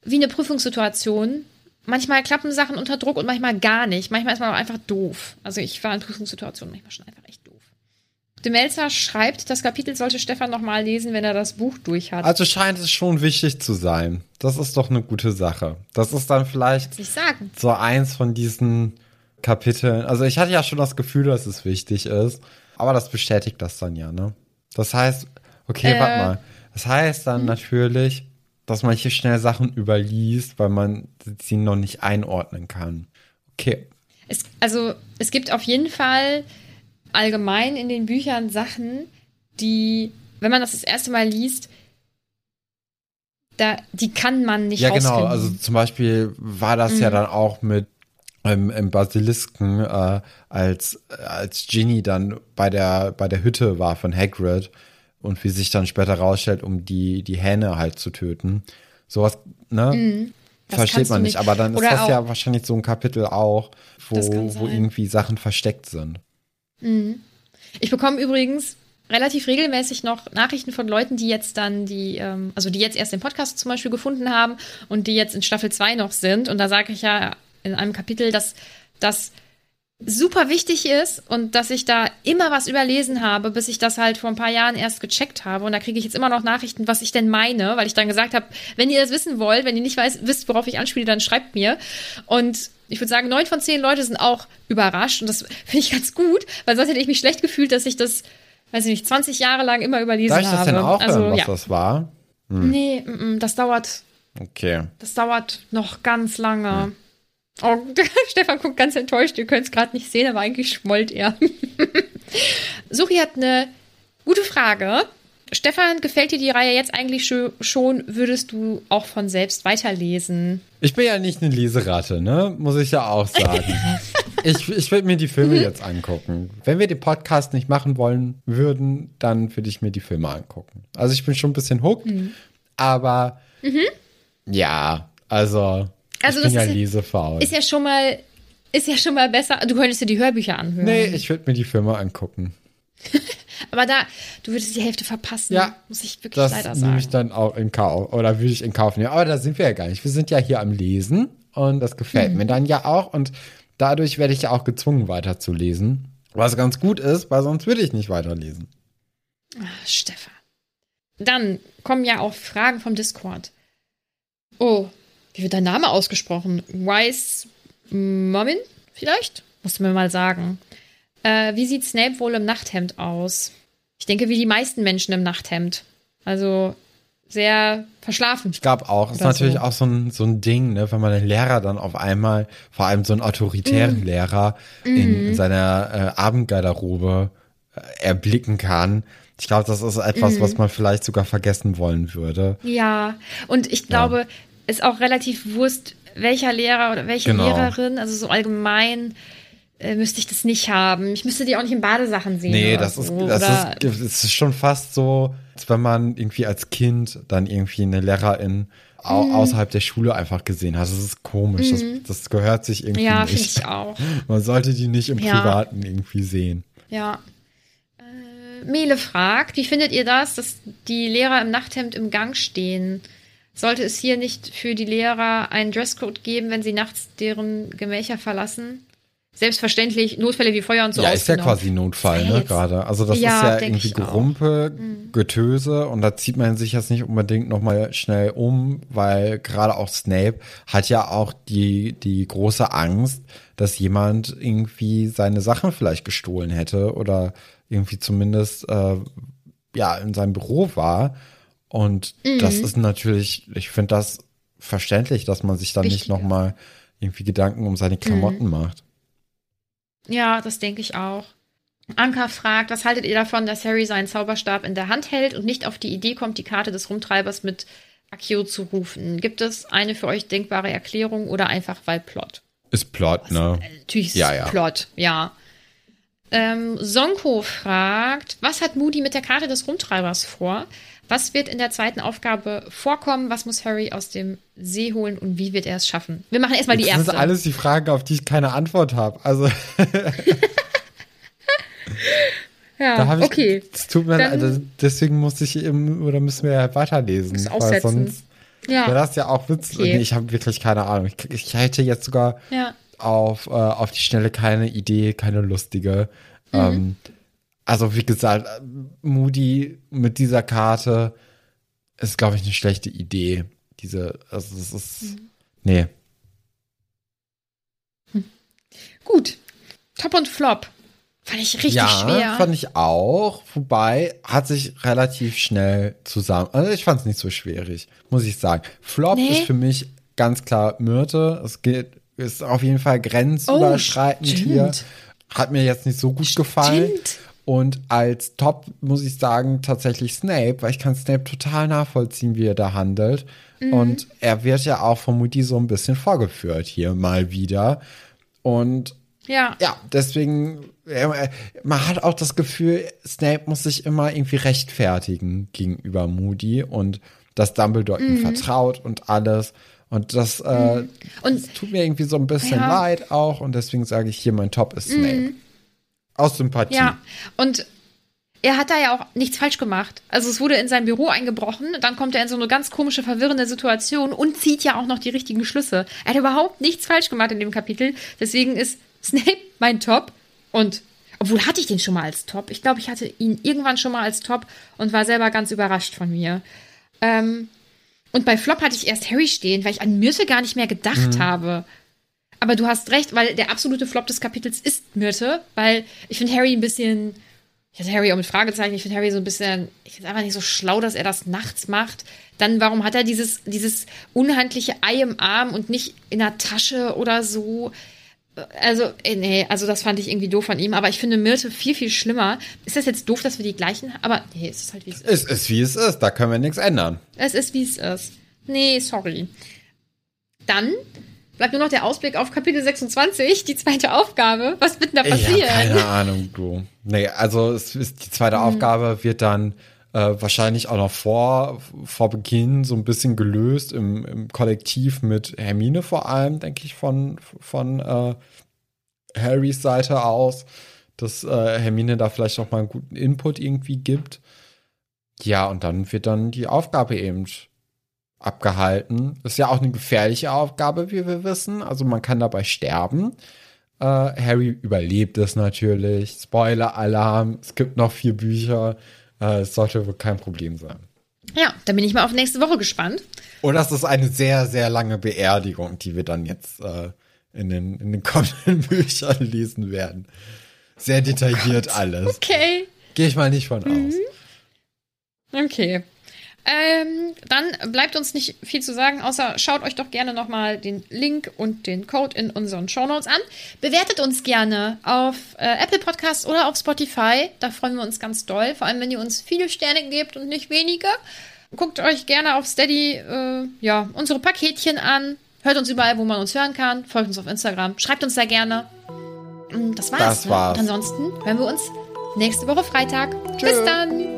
wie eine Prüfungssituation. Manchmal klappen Sachen unter Druck und manchmal gar nicht. Manchmal ist man auch einfach doof. Also ich war in Prüfungssituationen manchmal schon einfach echt doof. De Melzer schreibt, das Kapitel sollte Stefan nochmal lesen, wenn er das Buch durch hat. Also scheint es schon wichtig zu sein. Das ist doch eine gute Sache. Das ist dann vielleicht so eins von diesen Kapiteln. Also ich hatte ja schon das Gefühl, dass es wichtig ist, aber das bestätigt das dann ja, ne? Das heißt, okay, äh, warte mal. Das heißt dann hm. natürlich, dass man hier schnell Sachen überliest, weil man sie noch nicht einordnen kann. Okay. Es, also es gibt auf jeden Fall allgemein in den Büchern Sachen, die, wenn man das das erste Mal liest, da, die kann man nicht Ja, genau. Also zum Beispiel war das mhm. ja dann auch mit ähm, im Basilisken, äh, als, als Ginny dann bei der, bei der Hütte war von Hagrid und wie sich dann später rausstellt, um die, die Hähne halt zu töten. Sowas, ne? Mhm. Versteht man nicht. nicht. Aber dann ist das ja wahrscheinlich so ein Kapitel auch, wo, wo irgendwie Sachen versteckt sind. Mhm. Ich bekomme übrigens relativ regelmäßig noch Nachrichten von Leuten, die jetzt dann die, ähm, also die jetzt erst den Podcast zum Beispiel gefunden haben und die jetzt in Staffel 2 noch sind. Und da sage ich ja in einem Kapitel, dass das super wichtig ist und dass ich da immer was überlesen habe, bis ich das halt vor ein paar Jahren erst gecheckt habe. Und da kriege ich jetzt immer noch Nachrichten, was ich denn meine, weil ich dann gesagt habe, wenn ihr das wissen wollt, wenn ihr nicht weiß, wisst, worauf ich anspiele, dann schreibt mir. Und ich würde sagen, neun von zehn Leute sind auch überrascht und das finde ich ganz gut, weil sonst hätte ich mich schlecht gefühlt, dass ich das, weiß ich nicht, 20 Jahre lang immer überlesen habe. Darf ich das denn auch also, hören, was ja. das war? Hm. Nee, m -m, das dauert. Okay. Das dauert noch ganz lange. Hm. Oh, Stefan guckt ganz enttäuscht, ihr könnt es gerade nicht sehen, aber eigentlich schmollt er. Suchi hat eine gute Frage. Stefan, gefällt dir die Reihe jetzt eigentlich schon? Würdest du auch von selbst weiterlesen? Ich bin ja nicht eine Leseratte, ne? Muss ich ja auch sagen. Ich, ich würde mir die Filme jetzt angucken. Wenn wir den Podcast nicht machen wollen würden, dann würde ich mir die Filme angucken. Also ich bin schon ein bisschen hooked, Mhm. aber ja, also, Also ich bin das ja ist ja- lesefaul. Ist ja schon mal, ist ja schon mal besser. Du könntest dir die Hörbücher anhören. nee, ich würde mir die Filme angucken. Aber da, du würdest die Hälfte verpassen. Ja, Muss ich wirklich Das leider nehme sagen. ich dann auch in Kauf. Oder würde ich in Kauf nehmen. Aber da sind wir ja gar nicht. Wir sind ja hier am Lesen und das gefällt Mhm. mir dann ja auch. Und dadurch werde ich ja auch gezwungen, weiterzulesen. Was ganz gut ist, weil sonst würde ich nicht weiterlesen. Ach, Stefan. Dann kommen ja auch Fragen vom Discord. Oh, wie wird dein Name ausgesprochen? Wise Mommin vielleicht? Musst du mir mal sagen. Äh, wie sieht Snape wohl im Nachthemd aus? Ich denke, wie die meisten Menschen im Nachthemd. Also sehr verschlafen. Ich glaube auch, ist natürlich so. auch so ein, so ein Ding, ne, wenn man den Lehrer dann auf einmal, vor allem so einen autoritären Lehrer, in, in seiner äh, Abendgarderobe äh, erblicken kann. Ich glaube, das ist etwas, was man vielleicht sogar vergessen wollen würde. Ja, und ich glaube, ist auch relativ Wurst, welcher Lehrer oder welche Genau. Lehrerin, also so allgemein, äh, müsste ich das nicht haben. Ich müsste die auch nicht in Badesachen sehen. Nee, das ist, so. das oder, ist, das ist schon fast so, als wenn man irgendwie als Kind dann irgendwie eine Lehrerin au Mhm. außerhalb der Schule einfach gesehen hat. Das ist komisch. Das, das gehört sich irgendwie ja, finde nicht. ich auch. Man sollte die nicht im Ja. Privaten irgendwie sehen. Ja. Äh, Mele fragt, wie findet ihr das, dass die Lehrer im Nachthemd im Gang stehen? Sollte es hier nicht für die Lehrer einen Dresscode geben, wenn sie nachts deren Gemächer verlassen? Selbstverständlich, Notfälle wie Feuer und so ja, ist ja quasi Notfall, ne, gerade. Also das Ja, ist ja irgendwie auch. Mhm. Gerumpe, Getöse und da zieht man sich jetzt nicht unbedingt nochmal schnell um, weil gerade auch Snape hat ja auch die, die große Angst, dass jemand irgendwie seine Sachen vielleicht gestohlen hätte oder irgendwie zumindest äh, ja in seinem Büro war. Und Mhm. das ist natürlich, ich finde das verständlich, dass man sich dann nicht Wichtiger. nochmal irgendwie Gedanken um seine Klamotten macht. Ja, das denke ich auch. Anka fragt, was haltet ihr davon, dass Harry seinen Zauberstab in der Hand hält und nicht auf die Idee kommt, die Karte des Rumtreibers mit Akio zu rufen? Gibt es eine für euch denkbare Erklärung oder einfach weil Plot? Ist Plot, ne? Natürlich ist Ja, ja. Plot, ja. Ähm, Sonko fragt, was hat Moody mit der Karte des Rumtreibers vor? Was wird in der zweiten Aufgabe vorkommen? Was muss Harry aus dem See holen und wie wird er es schaffen? Wir machen erstmal die Das erste. sind alles die Fragen, auf die ich keine Antwort habe. Also ja, ich. okay. Es tut mir leid. also Deswegen muss ich eben, oder müssen wir ja weiterlesen. Weil sonst Ja. wäre das ja auch Witz. Okay. Nee, ich habe wirklich keine Ahnung. Ich, ich hätte jetzt sogar Ja. auf, äh, auf die Schnelle keine Idee, keine lustige. Mhm. Ähm, also wie gesagt, Moody mit dieser Karte ist, glaube ich, eine schlechte Idee. Diese, also das ist. Mhm. Nee. Gut. Top und Flop. Fand ich richtig ja, schwer. fand ich auch. Wobei hat sich relativ schnell zusammen. Also ich fand es nicht so schwierig, muss ich sagen. Flop Nee. ist für mich ganz klar Myrte. Es geht, ist auf jeden Fall grenzüberschreitend Oh, stimmt. hier. Hat mir jetzt nicht so gut gefallen. Und als Top muss ich sagen tatsächlich Snape, weil ich kann Snape total nachvollziehen, wie er da handelt. Mhm. Und er wird ja auch von Moody so ein bisschen vorgeführt hier mal wieder. Und ja. ja, deswegen, äh, man hat auch das Gefühl, Snape muss sich immer irgendwie rechtfertigen gegenüber Moody und dass Dumbledore Mhm. ihm vertraut und alles. Und das, äh, Und das tut mir irgendwie so ein bisschen Ja. Mhm. leid auch und deswegen sage ich hier, mein Top ist Snape. Aus Sympathie. Ja, und er hat da ja auch nichts falsch gemacht. Also es wurde in sein Büro eingebrochen, dann kommt er in so eine ganz komische, verwirrende Situation und zieht ja auch noch die richtigen Schlüsse. Er hat überhaupt nichts falsch gemacht in dem Kapitel. Deswegen ist Snape mein Top. Und obwohl hatte ich den schon mal als Top. Ich glaube, ich hatte ihn irgendwann schon mal als Top und war selber ganz überrascht von mir. Ähm, und bei Flop hatte ich erst Harry stehen, weil ich an Myrte gar nicht mehr gedacht habe. Aber du hast recht, weil der absolute Flop des Kapitels ist Myrte, weil ich finde Harry ein bisschen, ich hatte Harry auch mit Fragezeichen, ich finde Harry so ein bisschen, ich finde einfach nicht so schlau, dass er das nachts macht. Dann, warum hat er dieses, dieses unhandliche Ei im Arm und nicht in der Tasche oder so? Also, äh, nee, also das fand ich irgendwie doof von ihm, aber ich finde Myrte viel, viel schlimmer. Ist das jetzt doof, dass wir die gleichen, aber nee, es ist halt wie es ist. Es ist wie es ist, da können wir nichts ändern. Es ist, wie es ist. Nee, sorry. Dann bleibt nur noch der Ausblick auf Kapitel 26, die zweite Aufgabe. Was wird denn da passieren? Ich keine Ahnung, du. Nee, also es ist, die zweite mhm. Aufgabe wird dann äh, wahrscheinlich auch noch vor, vor Beginn so ein bisschen gelöst im, im Kollektiv mit Hermine vor allem, denke ich, von, von äh, Harrys Seite aus, dass äh, Hermine da vielleicht noch mal einen guten Input irgendwie gibt. Ja, und dann wird dann die Aufgabe eben abgehalten. Ist ja auch eine gefährliche Aufgabe, wie wir wissen. Also man kann dabei sterben. Äh, Harry überlebt es natürlich. Spoiler-Alarm. Es gibt noch vier Bücher. Äh, es sollte wohl kein Problem sein. Ja, dann bin ich mal auf nächste Woche gespannt. Oder es ist eine sehr, sehr lange Beerdigung, die wir dann jetzt äh, in, den, in den kommenden Büchern lesen werden. Sehr detailliert oh alles. Okay. Gehe ich mal nicht von mhm. aus. Okay. Ähm, dann bleibt uns nicht viel zu sagen, außer schaut euch doch gerne nochmal den Link und den Code in unseren Shownotes an. Bewertet uns gerne auf äh, Apple Podcasts oder auf Spotify. Da freuen wir uns ganz doll. Vor allem, wenn ihr uns viele Sterne gebt und nicht wenige. Guckt euch gerne auf Steady äh, ja, unsere Paketchen an. Hört uns überall, wo man uns hören kann. Folgt uns auf Instagram. Schreibt uns da gerne. Das war's. Das war's. Ne? Und ansonsten hören wir uns nächste Woche Freitag. Tschö. Bis dann.